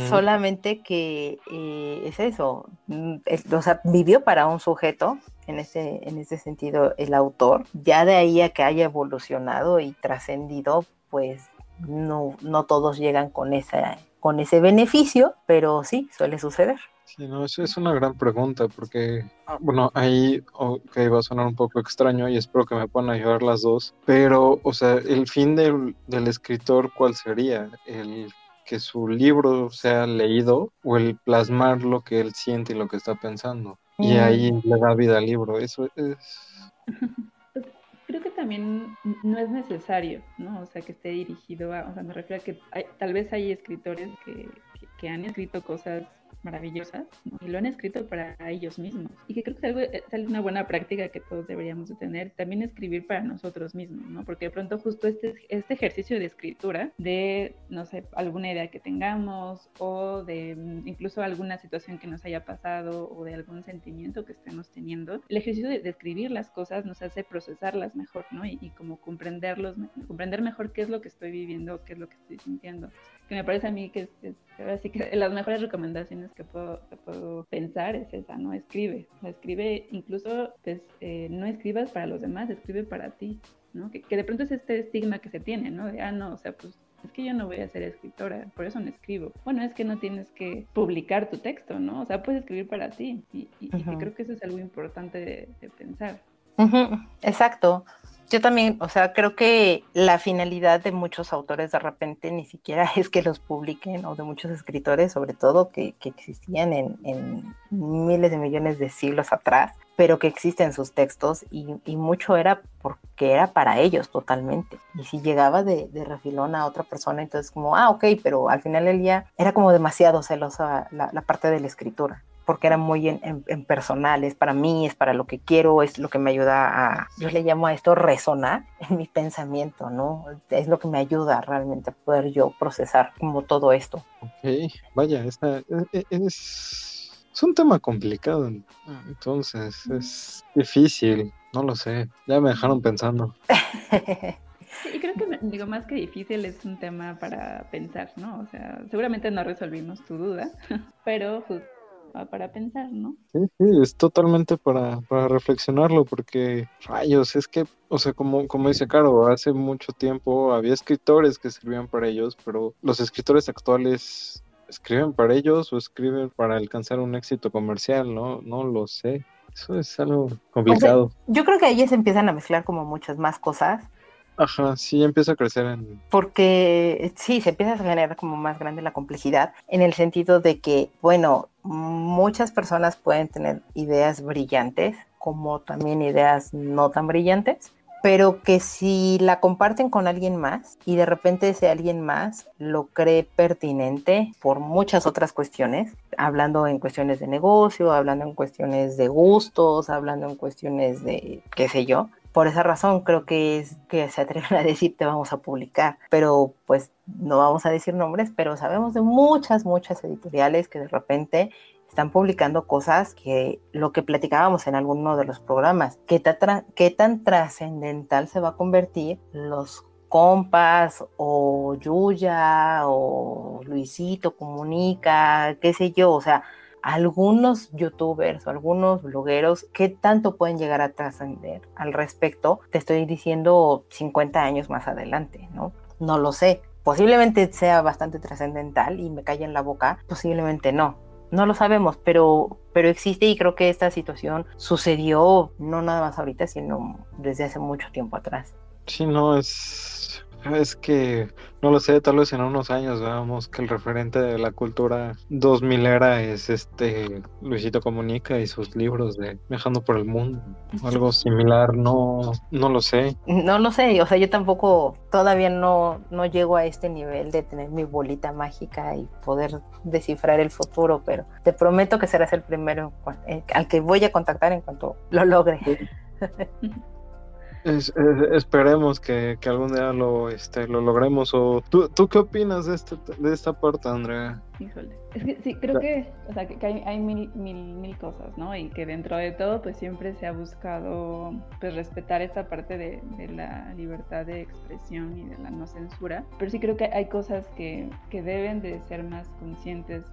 solamente que eh, es eso, mm, o sea, vivió para un sujeto, en ese, en ese sentido, el autor, ya de ahí a que haya evolucionado y trascendido, pues no, no todos llegan con esa con ese beneficio, pero sí, suele suceder. Sí, no, eso es una gran pregunta porque, ah, bueno, ahí okay, va a sonar un poco extraño y espero que me puedan ayudar las dos, pero, o sea, el fin del, del escritor, ¿cuál sería? ¿El que su libro sea leído o el plasmar lo que él siente y lo que está pensando? Y mm. ahí le da vida al libro, eso es... que también no es necesario, ¿no? O sea, que esté dirigido a, o sea, me refiero a que tal vez hay escritores que, que han escrito cosas maravillosas y lo han escrito para ellos mismos. Y que creo que es, algo, es una buena práctica que todos deberíamos de tener, también escribir para nosotros mismos, ¿no? Porque de pronto justo este, este ejercicio de escritura, de, no sé, alguna idea que tengamos o de mm, incluso alguna situación que nos haya pasado o de algún sentimiento que estemos teniendo, el ejercicio de, escribir las cosas nos hace procesarlas mejor, ¿no? Y, y como comprenderlos, comprender mejor qué es lo que estoy viviendo, qué es lo que estoy sintiendo que me parece a mí que es, así que las mejores recomendaciones que puedo, puedo pensar es esa, ¿no? Escribe, escribe, incluso pues, eh, no escribas para los demás, escribe para ti, ¿no? Que, de pronto es este estigma que se tiene, ¿no? De, ah, no, o sea, pues es que yo no voy a ser escritora, por eso no escribo. Bueno, es que no tienes que publicar tu texto, ¿no? O sea, puedes escribir para ti y, creo que eso es algo importante de, pensar. Exacto. Yo también, o sea, creo que la finalidad de muchos autores de repente ni siquiera es que los publiquen, o de muchos escritores, sobre todo, que, existían en, miles de millones de siglos atrás, pero que existen sus textos y, mucho era porque era para ellos totalmente. Y si llegaba de, refilón a otra persona, entonces como, ah, ok, pero al final del día era como demasiado celosa la, parte de la escritura porque era muy en, en, personal, es para mí, es para lo que quiero, es lo que me ayuda a, yo le llamo a esto resonar en mi pensamiento, ¿no? Es lo que me ayuda realmente a poder yo procesar como todo esto. Ok, vaya, esta, es, es un tema complicado, entonces es difícil, no lo sé, ya me dejaron pensando. y creo que, digo, más que difícil es un tema para pensar, ¿no? O sea, seguramente no resolvimos tu duda, pero para pensar, ¿no? Sí, sí, es totalmente para, para reflexionarlo, porque rayos, es que, o sea, como, como dice Caro, hace mucho tiempo había escritores que servían para ellos, pero los escritores actuales escriben para ellos o escriben para alcanzar un éxito comercial, ¿no? No lo sé. Eso es algo complicado. yo creo que ahí se empiezan a mezclar como muchas más cosas. Ajá, sí, empieza a crecer en... Porque sí, se empieza a generar como más grande la complejidad, en el sentido de que, bueno, muchas personas pueden tener ideas brillantes, como también ideas no tan brillantes, pero que si la comparten con alguien más y de repente ese alguien más lo cree pertinente por muchas otras cuestiones, hablando en cuestiones de negocio, hablando en cuestiones de gustos, hablando en cuestiones de qué sé yo, por esa razón creo que es que se atreven a decir te vamos a publicar, pero pues no vamos a decir nombres, pero sabemos de muchas, muchas editoriales que de repente están publicando cosas que lo que platicábamos en alguno de los programas, qué, tan trascendental se va a convertir los compas o Yuya o Luisito comunica, qué sé yo, o sea, algunos youtubers o algunos blogueros, ¿qué tanto pueden llegar a trascender al respecto? Te estoy diciendo 50 años más adelante, ¿no? No lo sé. Posiblemente sea bastante trascendental y me calle en la boca, posiblemente no. No lo sabemos, pero, pero existe y creo que esta situación sucedió no nada más ahorita, sino desde hace mucho tiempo atrás. Sí, no, es es que, no lo sé, tal vez en unos años veamos que el referente de la cultura 2000 era es este Luisito Comunica y sus libros de Viajando por el Mundo. Algo similar, no, no lo sé. No lo sé, o sea, yo tampoco todavía no, no llego a este nivel de tener mi bolita mágica y poder descifrar el futuro, pero te prometo que serás el primero eh, al que voy a contactar en cuanto lo logre. esperemos que, algún día lo, este, lo logremos. O, ¿tú, ¿Tú qué opinas de, este, de esta parte, Andrea? Híjole. Es que sí, creo que, o sea, que hay, hay, mil, mil, mil cosas, ¿no? Y que dentro de todo, pues siempre se ha buscado, pues, respetar esta parte de, de la libertad de expresión y de la no censura. Pero sí creo que hay cosas que, que deben de ser más conscientes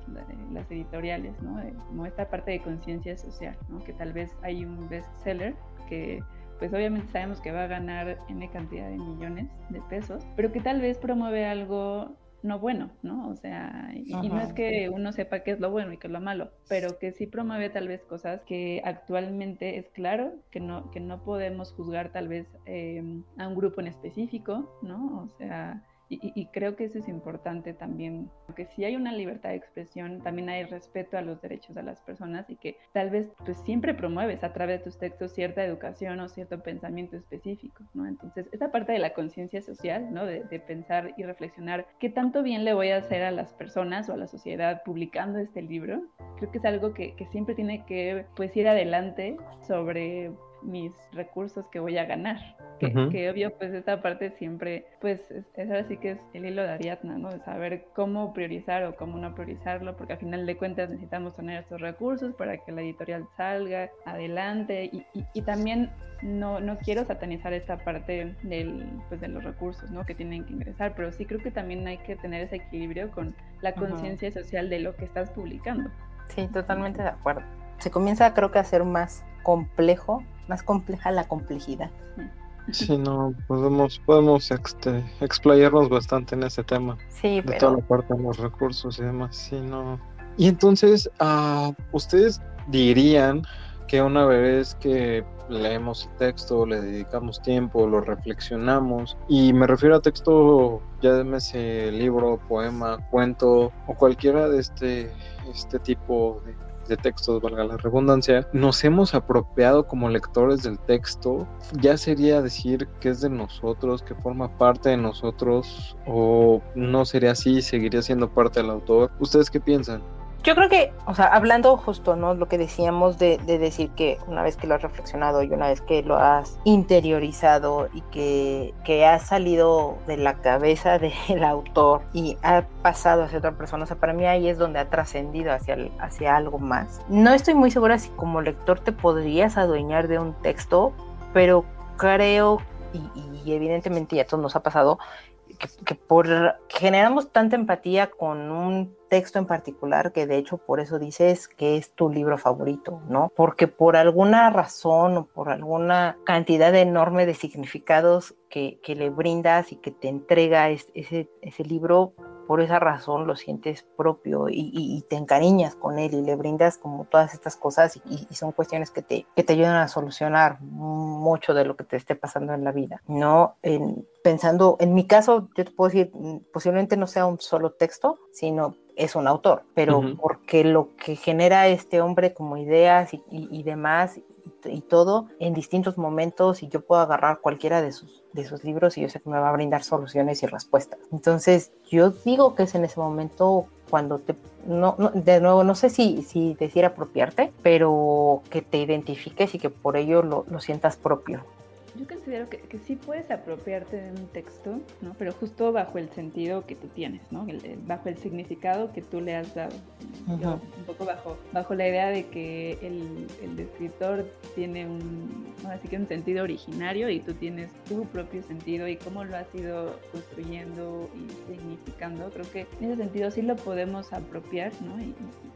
las editoriales, ¿no? Como esta parte de conciencia social, ¿no? Que tal vez hay un bestseller que pues obviamente sabemos que va a ganar N cantidad de millones de pesos, pero que tal vez promueve algo no bueno, ¿no? O sea, y, no es que uno sepa qué es lo bueno y qué es lo malo, pero que sí promueve tal vez cosas que actualmente es claro que no, que no podemos juzgar tal vez eh, a un grupo en específico, ¿no? O sea, y, creo que eso es importante también, porque si hay una libertad de expresión, también hay respeto a los derechos de las personas y que tal vez pues siempre promueves a través de tus textos cierta educación o cierto pensamiento específico, ¿no? Entonces, esta parte de la conciencia social, ¿no? De, pensar y reflexionar qué tanto bien le voy a hacer a las personas o a la sociedad publicando este libro, creo que es algo que, que siempre tiene que pues ir adelante sobre mis recursos que voy a ganar. Que, obvio, pues esta parte siempre, pues es, ahora sí que es el hilo de Ariadna, ¿no? De saber cómo priorizar o cómo no priorizarlo, porque al final de cuentas necesitamos tener estos recursos para que la editorial salga adelante y, y, también no, no quiero satanizar esta parte del, pues, de los recursos, ¿no? Que tienen que ingresar, pero sí creo que también hay que tener ese equilibrio con la conciencia social de lo que estás publicando. Sí, totalmente de acuerdo. Se comienza creo que a ser más complejo más compleja la complejidad. Sí, no, podemos, podemos este, explayarnos bastante en ese tema. Sí, de toda la parte de los recursos y demás. Sí, no. Y entonces, uh, ¿ustedes dirían que una vez que leemos el texto, le dedicamos tiempo, lo reflexionamos, y me refiero a texto, ya ese libro, poema, cuento o cualquiera de este, este tipo de de textos, valga la redundancia, nos hemos apropiado como lectores del texto, ya sería decir que es de nosotros, que forma parte de nosotros, o no sería así, seguiría siendo parte del autor. ¿Ustedes qué piensan? Yo creo que, o sea, hablando justo, ¿no? Lo que decíamos de, decir que una vez que lo has reflexionado y una vez que lo has interiorizado y que, que ha salido de la cabeza del autor y ha pasado hacia otra persona, o sea, para mí ahí es donde ha trascendido hacia, hacia algo más. No estoy muy segura si como lector te podrías adueñar de un texto, pero creo, y, y evidentemente ya todo nos ha pasado, que, por generamos tanta empatía con un texto en particular que de hecho por eso dices que es tu libro favorito, ¿no? Porque por alguna razón o por alguna cantidad enorme de significados que, que le brindas y que te entrega ese, ese libro, por esa razón lo sientes propio y, te encariñas con él y le brindas como todas estas cosas y, son cuestiones que te, que te ayudan a solucionar mucho de lo que te esté pasando en la vida, ¿no? En, pensando, en mi caso, yo te puedo decir, posiblemente no sea un solo texto, sino es un autor, pero porque lo que genera este hombre como ideas y, demás y, todo en distintos momentos y yo puedo agarrar cualquiera de sus, de sus libros y yo sé que me va a brindar soluciones y respuestas. Entonces yo digo que es en ese momento cuando te, no, de nuevo, no sé si, si decir apropiarte, pero que te identifiques y que por ello lo, lo sientas propio. Yo considero que, que, sí puedes apropiarte de un texto, ¿no? Pero justo bajo el sentido que tú tienes, ¿no? bajo el significado que tú le has dado. un poco bajo, bajo la idea de que el, el escritor tiene un, así que un sentido originario y tú tienes tu propio sentido y cómo lo has ido construyendo y significando. Creo que en ese sentido sí lo podemos apropiar, ¿no? y,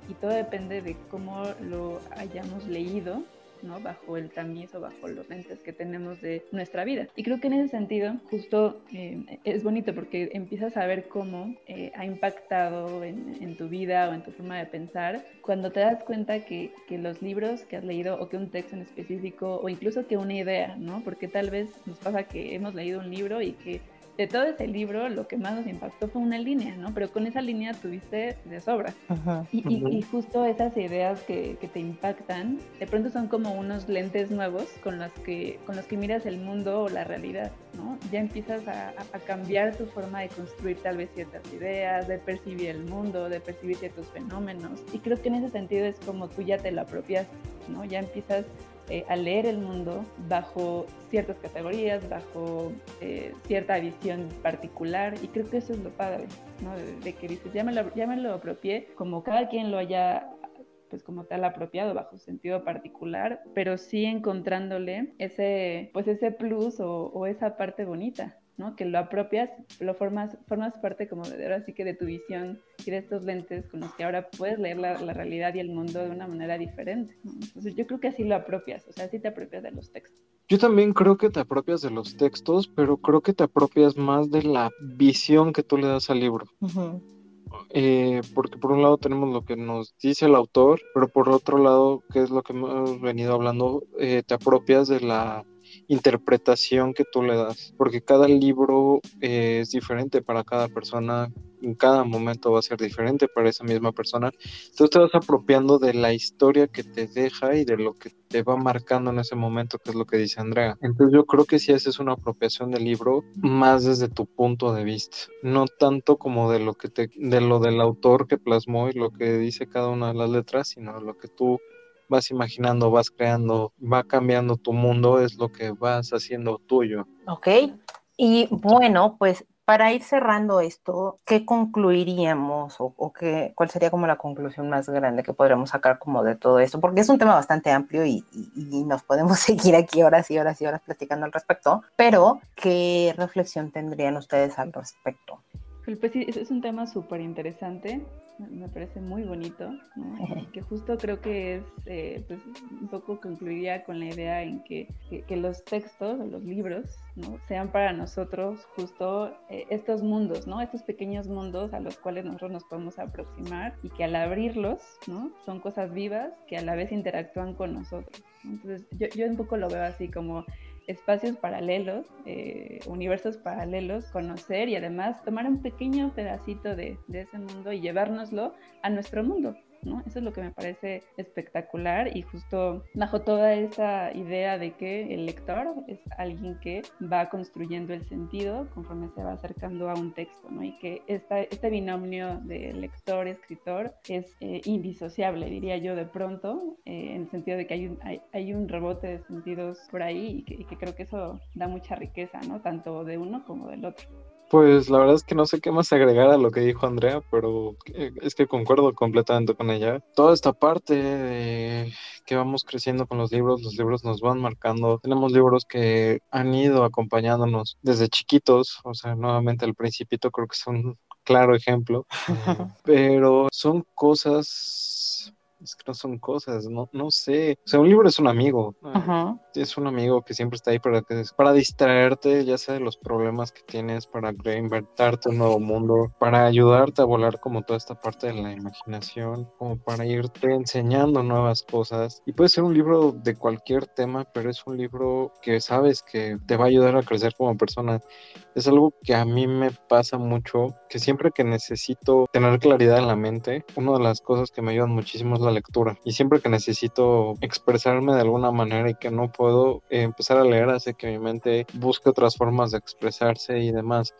y todo depende de cómo lo hayamos leído ¿no? Bajo el tamiz o bajo los lentes que tenemos de nuestra vida. Y creo que en ese sentido, justo eh, es bonito porque empiezas a ver cómo eh, ha impactado en, tu vida o en tu forma de pensar cuando te das cuenta que, que, los libros que has leído o que un texto en específico o incluso que una idea, ¿no? Porque tal vez nos pasa que hemos leído un libro y que de todo ese libro lo que más nos impactó fue una línea, ¿no? Pero con esa línea tuviste de sobra. Y, justo esas ideas que, te impactan, de pronto son como unos lentes nuevos con los que, con los que miras el mundo o la realidad, ¿no? Ya empiezas a, cambiar tu forma de construir tal vez ciertas ideas, de percibir el mundo, de percibir ciertos fenómenos. Y creo que en ese sentido es como tú ya te lo apropias, ¿no? Ya empiezas eh, a leer el mundo bajo ciertas categorías, bajo eh, cierta visión particular y creo que eso es lo padre, ¿no? De, que dices, ya me, lo, ya me lo apropié, como cada quien lo haya pues como tal apropiado bajo sentido particular, pero sí encontrándole ese, pues ese plus o, o esa parte bonita, ¿no? Que lo apropias, lo formas, formas parte como de ahora sí que de tu visión y de estos lentes con los que ahora puedes leer la, realidad y el mundo de una manera diferente. Entonces yo creo que así lo apropias, o sea, así te apropias de los textos. Yo también creo que te apropias de los textos, pero creo que te apropias más de la visión que tú le das al libro. Eh, porque por un lado tenemos lo que nos dice el autor, pero por otro lado, que es lo que hemos venido hablando, eh, te apropias de la interpretación que tú le das, porque cada libro eh, es diferente para cada persona, en cada momento va a ser diferente para esa misma persona. Entonces te vas apropiando de la historia que te deja y de lo que te va marcando en ese momento, que es lo que dice Andrea. Entonces yo creo que si haces una apropiación del libro más desde tu punto de vista, no tanto como de lo que te, de lo del autor que plasmó y lo que dice cada una de las letras, sino de lo que tú vas imaginando, vas creando, va cambiando tu mundo, es lo que vas haciendo tuyo. Ok, y bueno, pues para ir cerrando esto, ¿qué concluiríamos o, qué, cuál sería como la conclusión más grande que podríamos sacar como de todo esto? Porque es un tema bastante amplio y, y, nos podemos seguir aquí horas y horas y horas platicando al respecto, pero ¿qué reflexión tendrían ustedes al respecto? Pues sí, es un tema súper interesante, me parece muy bonito, que justo creo que es, eh, pues un poco concluiría con la idea en que, que, los textos, los libros, ¿no? sean para nosotros justo eh, estos mundos, ¿no? Estos pequeños mundos a los cuales nosotros nos podemos aproximar y que al abrirlos, ¿no? Son cosas vivas que a la vez interactúan con nosotros. Entonces, yo, yo un poco lo veo así como espacios paralelos, eh, universos paralelos, conocer y además tomar un pequeño pedacito de, ese mundo y llevárnoslo a nuestro mundo, ¿no? Eso es lo que me parece espectacular y justo bajo toda esa idea de que el lector es alguien que va construyendo el sentido conforme se va acercando a un texto, ¿no? Y que esta, este binomio de lector-escritor es eh, indisociable, diría yo, de pronto, eh, en el sentido de que hay un, hay, un rebote de sentidos por ahí y que, creo que eso da mucha riqueza, ¿no? Tanto de uno como del otro. Pues la verdad es que no sé qué más agregar a lo que dijo Andrea, pero es que concuerdo completamente con ella. Toda esta parte de que vamos creciendo con los libros, los libros nos van marcando. Tenemos libros que han ido acompañándonos desde chiquitos, o sea, nuevamente el principito creo que es un claro ejemplo, pero son cosas es que no son cosas, no, no sé. O sea, un libro es un amigo. Es un amigo que siempre está ahí para, para distraerte, ya sea de los problemas que tienes, para reinvertarte un nuevo mundo, para ayudarte a volar como toda esta parte de la imaginación, como para irte enseñando nuevas cosas. Y puede ser un libro de cualquier tema, pero es un libro que sabes que te va a ayudar a crecer como persona. Es algo que a mí me pasa mucho, que siempre que necesito tener claridad en la mente, una de las cosas que me ayudan muchísimo es la lectura. Y siempre que necesito expresarme de alguna manera y que no puedo, eh, empezar a leer hace que mi mente busque otras formas de expresarse y demás.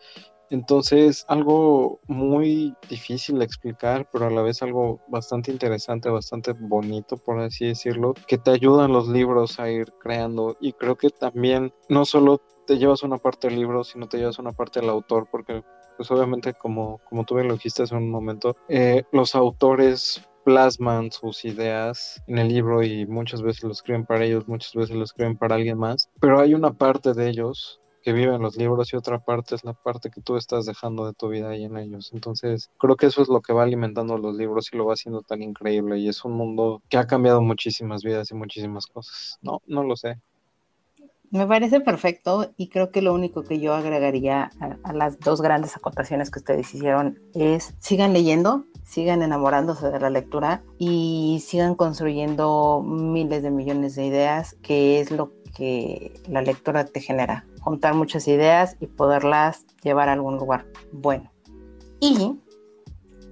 Entonces, algo muy difícil de explicar, pero a la vez algo bastante interesante, bastante bonito, por así decirlo, que te ayudan los libros a ir creando. Y creo que también no solo te llevas una parte del libro, sino te llevas una parte del autor, porque pues obviamente como, como tú bien lo dijiste hace un momento, eh, los autores plasman sus ideas en el libro y muchas veces lo escriben para ellos, muchas veces lo escriben para alguien más, pero hay una parte de ellos que vive en los libros y otra parte es la parte que tú estás dejando de tu vida ahí en ellos. Entonces, creo que eso es lo que va alimentando los libros y lo va haciendo tan increíble y es un mundo que ha cambiado muchísimas vidas y muchísimas cosas. No, no lo sé. Me parece perfecto y creo que lo único que yo agregaría a, las dos grandes acotaciones que ustedes hicieron es sigan leyendo, sigan enamorándose de la lectura y sigan construyendo miles de millones de ideas, que es lo que la lectura te genera. Juntar muchas ideas y poderlas llevar a algún lugar bueno. Y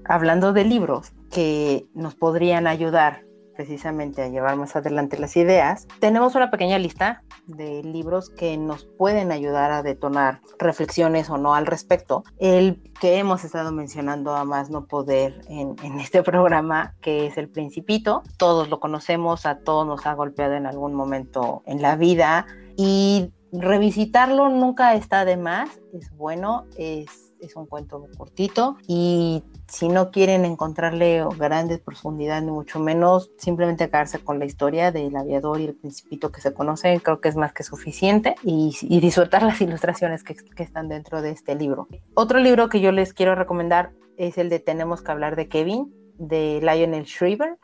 hablando de libros que nos podrían ayudar precisamente a llevar más adelante las ideas, tenemos una pequeña lista de libros que nos pueden ayudar a detonar reflexiones o no al respecto. El que hemos estado mencionando a más no poder en, en este programa, que es El Principito. Todos lo conocemos, a todos nos ha golpeado en algún momento en la vida y revisitarlo nunca está de más, es bueno, es es un cuento cortito y si no quieren encontrarle grandes profundidades ni mucho menos, simplemente quedarse con la historia del aviador y el principito que se conocen, creo que es más que suficiente y, disfrutar las ilustraciones que, que, están dentro de este libro. Otro libro que yo les quiero recomendar es el de Tenemos que hablar de Kevin, de Lionel Shriver.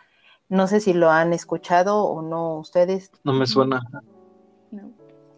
No sé si lo han escuchado o no ustedes. No me suena.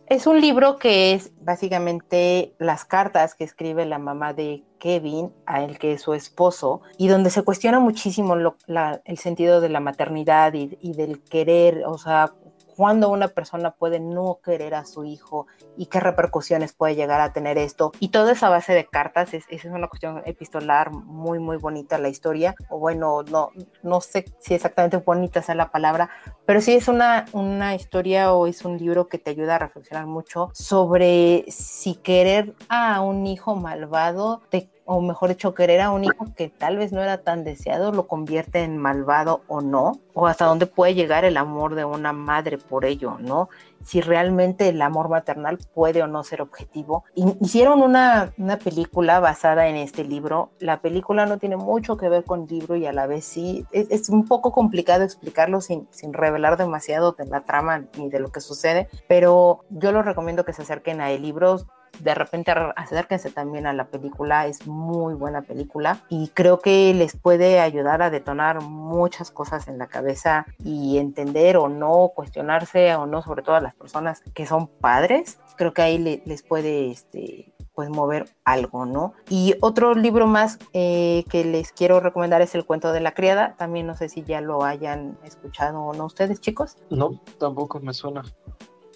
Es un libro que es básicamente las cartas que escribe la mamá de Kevin a el que es su esposo y donde se cuestiona muchísimo el sentido de la maternidad y, y, del querer, o sea, cuándo una persona puede no querer a su hijo y qué repercusiones puede llegar a tener esto. Y toda esa base de cartas es, es una cuestión epistolar muy, muy bonita la historia. O bueno, no, no sé si exactamente bonita sea la palabra, pero sí es una, una historia o es un libro que te ayuda a reflexionar mucho sobre si querer a un hijo malvado te o mejor dicho, querer a un hijo que tal vez no era tan deseado, lo convierte en malvado o no, o hasta dónde puede llegar el amor de una madre por ello, ¿no? Si realmente el amor maternal puede o no ser objetivo. Hicieron una, una película basada en este libro. La película no tiene mucho que ver con el libro y a la vez sí. Es, es un poco complicado explicarlo sin, sin revelar demasiado de la trama ni de lo que sucede, pero yo los recomiendo que se acerquen a el libro de repente acérquense también a la película, es muy buena película y creo que les puede ayudar a detonar muchas cosas en la cabeza y entender o no, cuestionarse o no, sobre todo a las personas que son padres, creo que ahí les puede este, pues mover algo, ¿no? Y otro libro más eh, que les quiero recomendar es El cuento de la criada, también no sé si ya lo hayan escuchado o no ustedes chicos. No, tampoco me suena.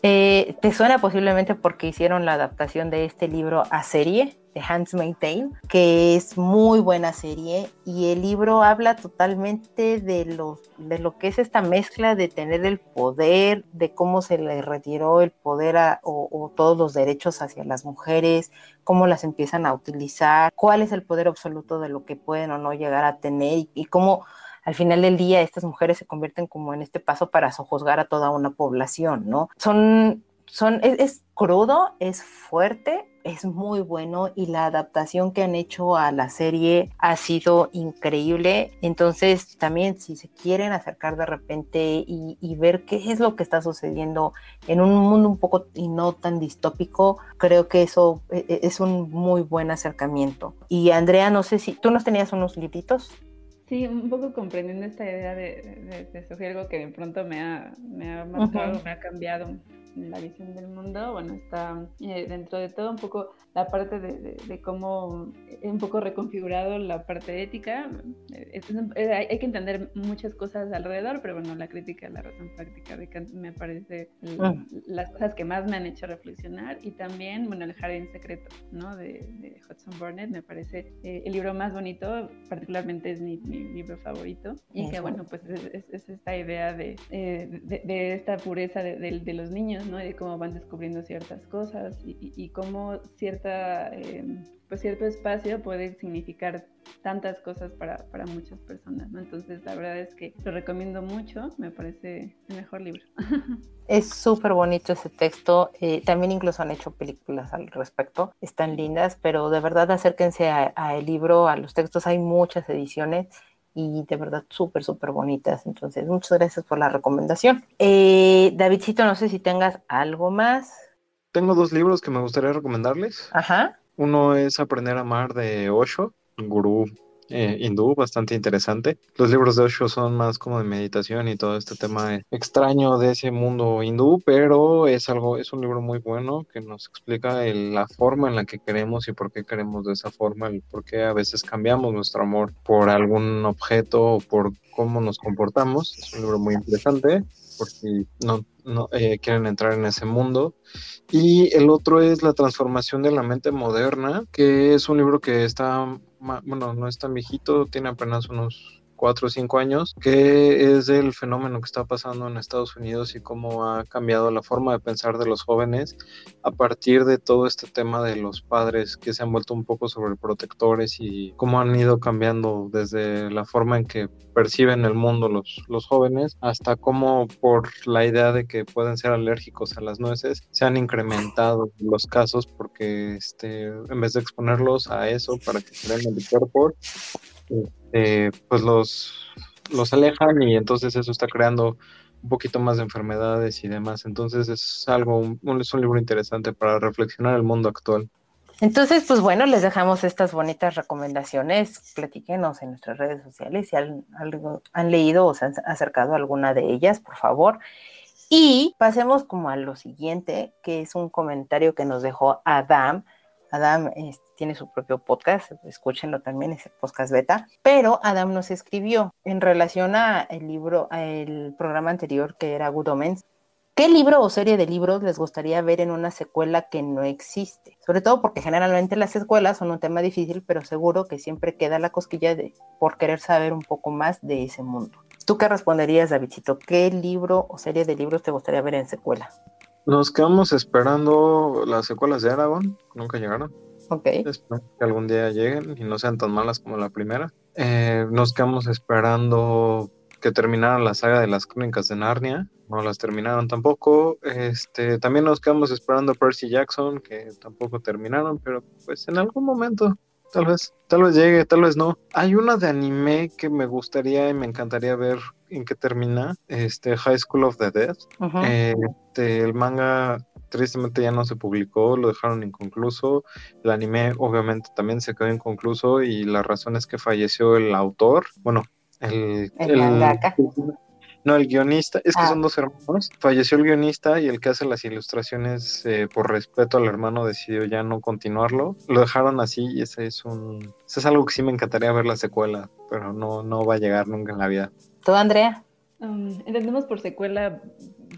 Eh, ¿Te suena posiblemente porque hicieron la adaptación de este libro a serie? de Handmaid's Tale, que es muy buena serie y el libro habla totalmente de lo, de lo que es esta mezcla de tener el poder, de cómo se le retiró el poder o, todos los derechos hacia las mujeres, cómo las empiezan a utilizar, cuál es el poder absoluto de lo que pueden o no llegar a tener y, cómo al final del día estas mujeres se convierten como en este paso para sojuzgar a toda una población, ¿no? Son, son, es crudo, es fuerte, es muy bueno y la adaptación que han hecho a la serie ha sido increíble. Entonces, también si se quieren acercar de repente y, ver qué es lo que está sucediendo en un mundo un poco y no tan distópico, creo que eso e, e, es un muy buen acercamiento. Y Andrea, no sé si tú nos tenías unos libritos. Sí, un poco comprendiendo esta idea de, de, algo que de pronto me ha, me ha marcado, me ha cambiado la visión del mundo, bueno, está eh, dentro de todo un poco la parte de, de, cómo he un poco reconfigurado la parte ética. hay que entender muchas cosas alrededor, pero bueno, la crítica a la razón práctica de Kant me parece ah. las cosas que más me han hecho reflexionar y también, bueno, El jardín secreto, ¿no? De, Hudson Burnett me parece eh, el libro más bonito, particularmente es mi, libro favorito y que bueno, pues es, esta idea de, eh, de, esta pureza de los niños ¿no? de cómo van descubriendo ciertas cosas y, cómo cierta, em, pues cierto espacio puede significar tantas cosas para, muchas personas. Entonces, la verdad es que lo recomiendo mucho, me parece el mejor libro. Es súper bonito ese texto, eh, también incluso han hecho películas al respecto, están lindas, pero de verdad acérquense al libro, a los textos, hay muchas ediciones y de verdad súper, súper bonitas. Entonces, muchas gracias por la recomendación. Eh, Davidcito, no sé si tengas algo más. Tengo dos libros que me gustaría recomendarles. Ajá. Uno es Aprender a amar de Osho, un gurú eh, hindú bastante interesante. Los libros de Osho son más como de meditación y todo este tema extraño de ese mundo hindú, pero es algo, es un libro muy bueno que nos explica la forma en la que queremos y por qué queremos de esa forma, el por qué a veces cambiamos nuestro amor por algún objeto o por cómo nos comportamos. Es un libro muy interesante porque no, no eh, quieren entrar en ese mundo. Y el otro es La transformación de la mente moderna, que es un libro que está bueno, no es tan viejito, tiene apenas unos cuatro o cinco años, que es el fenómeno que está pasando en Estados Unidos y cómo ha cambiado la forma de pensar de los jóvenes a partir de todo este tema de los padres que se han vuelto un poco sobreprotectores y cómo han ido cambiando desde la forma en que perciben el mundo los, los jóvenes hasta cómo por la idea de que pueden ser alérgicos a las nueces se han incrementado los casos porque este, en vez de exponerlos a eso para que den el cuerpo eh, pues los, los alejan y entonces eso está creando un poquito más de enfermedades y demás. Entonces es algo, un, es un libro interesante para reflexionar el mundo actual. Entonces, pues bueno, les dejamos estas bonitas recomendaciones. Platíquenos en nuestras redes sociales si han, han leído o se han acercado a alguna de ellas, por favor. Y pasemos como a lo siguiente, que es un comentario que nos dejó Adam Adam este, tiene su propio podcast, escúchenlo también, ese podcast beta, pero Adam nos escribió en relación a el libro, al programa anterior que era Good Omens, ¿Qué libro o serie de libros les gustaría ver en una secuela que no existe? Sobre todo porque generalmente las secuelas son un tema difícil, pero seguro que siempre queda la cosquilla de por querer saber un poco más de ese mundo. ¿Tú qué responderías, Davidcito? ¿Qué libro o serie de libros te gustaría ver en secuela? Nos quedamos esperando las secuelas de Aragón, nunca llegaron. Ok. Espero que algún día lleguen y no sean tan malas como la primera. Eh, nos quedamos esperando que terminaran la saga de las crónicas de Narnia, no las terminaron tampoco. Este, también nos quedamos esperando Percy Jackson, que tampoco terminaron, pero pues en algún momento, tal vez, tal vez llegue, tal vez no. Hay una de anime que me gustaría y me encantaría ver en qué termina, este High School of the Dead. este, el manga tristemente ya no se publicó, lo dejaron inconcluso. El anime obviamente también se quedó inconcluso y la razón es que falleció el autor, bueno, el, no, el guionista, es que son ah. dos hermanos. Falleció el guionista y el que hace las ilustraciones, eh, por respeto al hermano, decidió ya no continuarlo. Lo dejaron así y ese es un. es algo que sí me encantaría ver la secuela, pero no, no va a llegar nunca en la vida. ¿Tú, Andrea? Um, ¿Entendemos por secuela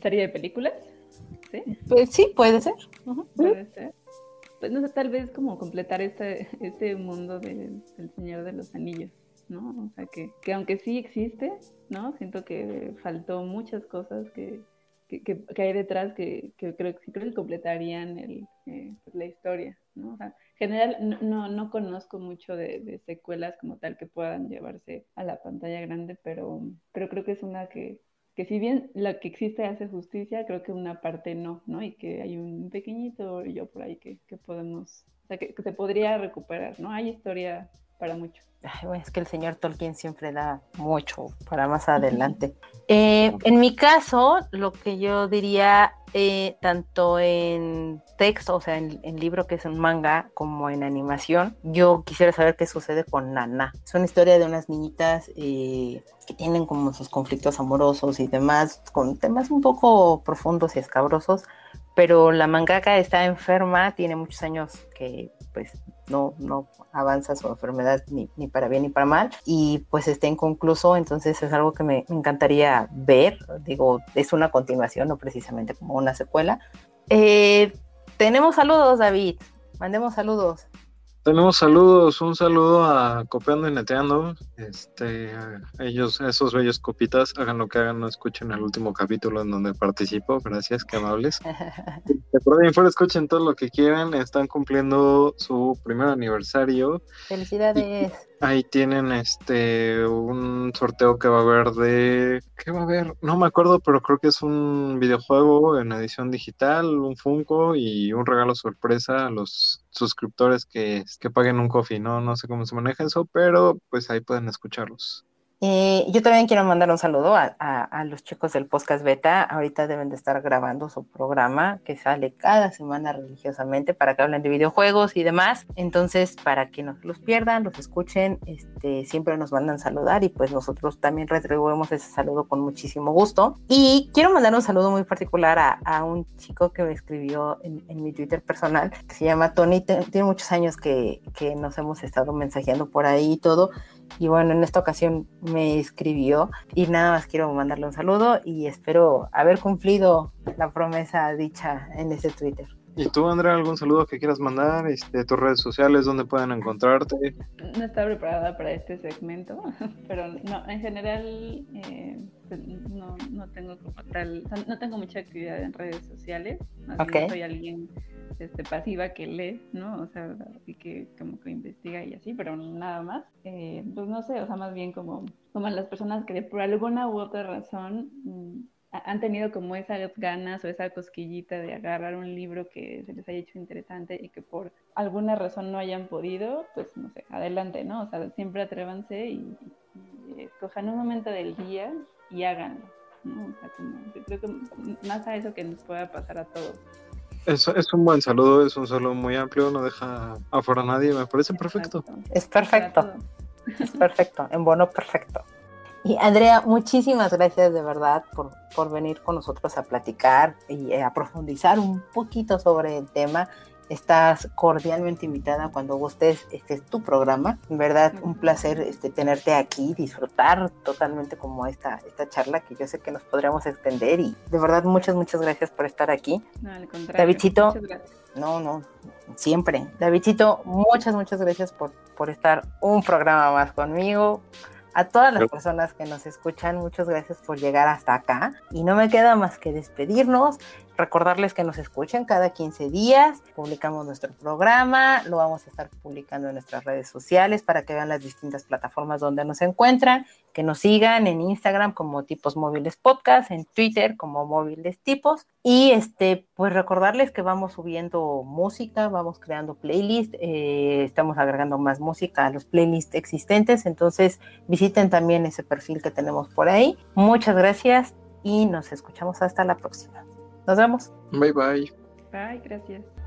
serie de películas? ¿Sí? Pues sí, puede ser. Puede ser. pues no sé, tal vez como completar este, este mundo del Señor de los Anillos, ¿no? O sea, que, que aunque sí existe, ¿no? Siento que faltó muchas cosas que, que, hay detrás que, creo, creo que completarían el, eh, pues, la historia, ¿no? O sea, en general no, no conozco mucho de, secuelas como tal que puedan llevarse a la pantalla grande, pero, pero creo que es una que, que si bien la que existe hace justicia, creo que una parte no, ¿no? Y que hay un pequeñito yo por ahí que, que podemos, o sea, que, que se podría recuperar, ¿no? Hay historia para mucho es que el señor Tolkien siempre da mucho para más adelante. Eh, en mi caso, lo que yo diría, eh, tanto en texto, o sea, en, libro que es un manga, como en animación, yo quisiera saber qué sucede con Nana. Es una historia de unas niñitas eh, que tienen como sus conflictos amorosos y demás, con temas un poco profundos y escabrosos, pero la mangaka está enferma, tiene muchos años que pues no, no avanza su enfermedad ni, para bien ni para mal y pues está inconcluso, entonces es algo que me, encantaría ver, digo, es una continuación, no precisamente como una secuela. Eh, tenemos saludos, David, mandemos saludos. Tenemos saludos, un saludo a Copiando y Neteando. Este, ellos, esos bellos copitas, hagan lo que hagan, no escuchen el último capítulo en donde participo. Gracias, qué amables. Recuerden, fuera escuchen todo lo que quieran. Están cumpliendo su primer aniversario. Felicidades. Ahí tienen este un sorteo que va a haber de ¿qué va a haber? No me acuerdo, pero creo que es un videojuego en edición digital, un Funko y un regalo sorpresa a los suscriptores que, que paguen un coffee, ¿no? No sé cómo se maneja eso, pero pues ahí pueden escucharlos. Eh, yo también quiero mandar un saludo a, los chicos del podcast beta. Ahorita deben de estar grabando su programa que sale cada semana religiosamente para que hablen de videojuegos y demás. Entonces, para que no los pierdan, los escuchen, este, siempre nos mandan saludar y pues nosotros también retribuimos ese saludo con muchísimo gusto. Y quiero mandar un saludo muy particular a, un chico que me escribió en, mi Twitter personal, que se llama Tony. Tiene muchos años que, que nos hemos estado mensajeando por ahí y todo y bueno, en esta ocasión me escribió y nada más quiero mandarle un saludo y espero haber cumplido la promesa dicha en ese Twitter. ¿Y tú, Andrea, algún saludo que quieras mandar? Este, tus redes sociales, ¿dónde pueden encontrarte? No estaba preparada para este segmento, pero no, en general eh, pues, no, no, tengo tal, no tengo mucha actividad en redes sociales. soy alguien este, pasiva que lee, ¿no? O sea, y que como que investiga y así, pero nada más. Eh, pues no sé, o sea, más bien como, como las personas que por alguna u otra razón mm, han tenido como esas ganas o esa cosquillita de agarrar un libro que se les haya hecho interesante y que por alguna razón no hayan podido, pues no sé, adelante, ¿no? O sea, siempre atrévanse y, escojan un momento del día y háganlo, ¿no? O sea, como, yo creo que más a eso que nos pueda pasar a todos. Es, es un buen saludo, es un saludo muy amplio, no deja afuera a nadie, me parece perfecto. Es perfecto, es perfecto, en bono perfecto. Y Andrea, muchísimas gracias de verdad por, por venir con nosotros a platicar y a profundizar un poquito sobre el tema. Estás cordialmente invitada cuando gustes, este es tu programa. En verdad, un placer este, tenerte aquí, disfrutar totalmente como esta, esta charla que yo sé que nos podríamos extender y de verdad muchas, muchas gracias por estar aquí. No, al contrario. Davidcito, no, no, siempre. Davidcito, muchas, muchas gracias por, por estar un programa más conmigo. A todas las personas que nos escuchan, muchas gracias por llegar hasta acá. Y no me queda más que despedirnos, recordarles que nos escuchen cada 15 días, publicamos nuestro programa, lo vamos a estar publicando en nuestras redes sociales para que vean las distintas plataformas donde nos encuentran, que nos sigan en Instagram como Tipos Móviles Podcast, en Twitter como Móviles Tipos y este pues recordarles que vamos subiendo música, vamos creando playlists, eh, estamos agregando más música a los playlists existentes, entonces visiten también ese perfil que tenemos por ahí. Muchas gracias y nos escuchamos hasta la próxima. Nos vemos. Bye bye. Bye, gracias.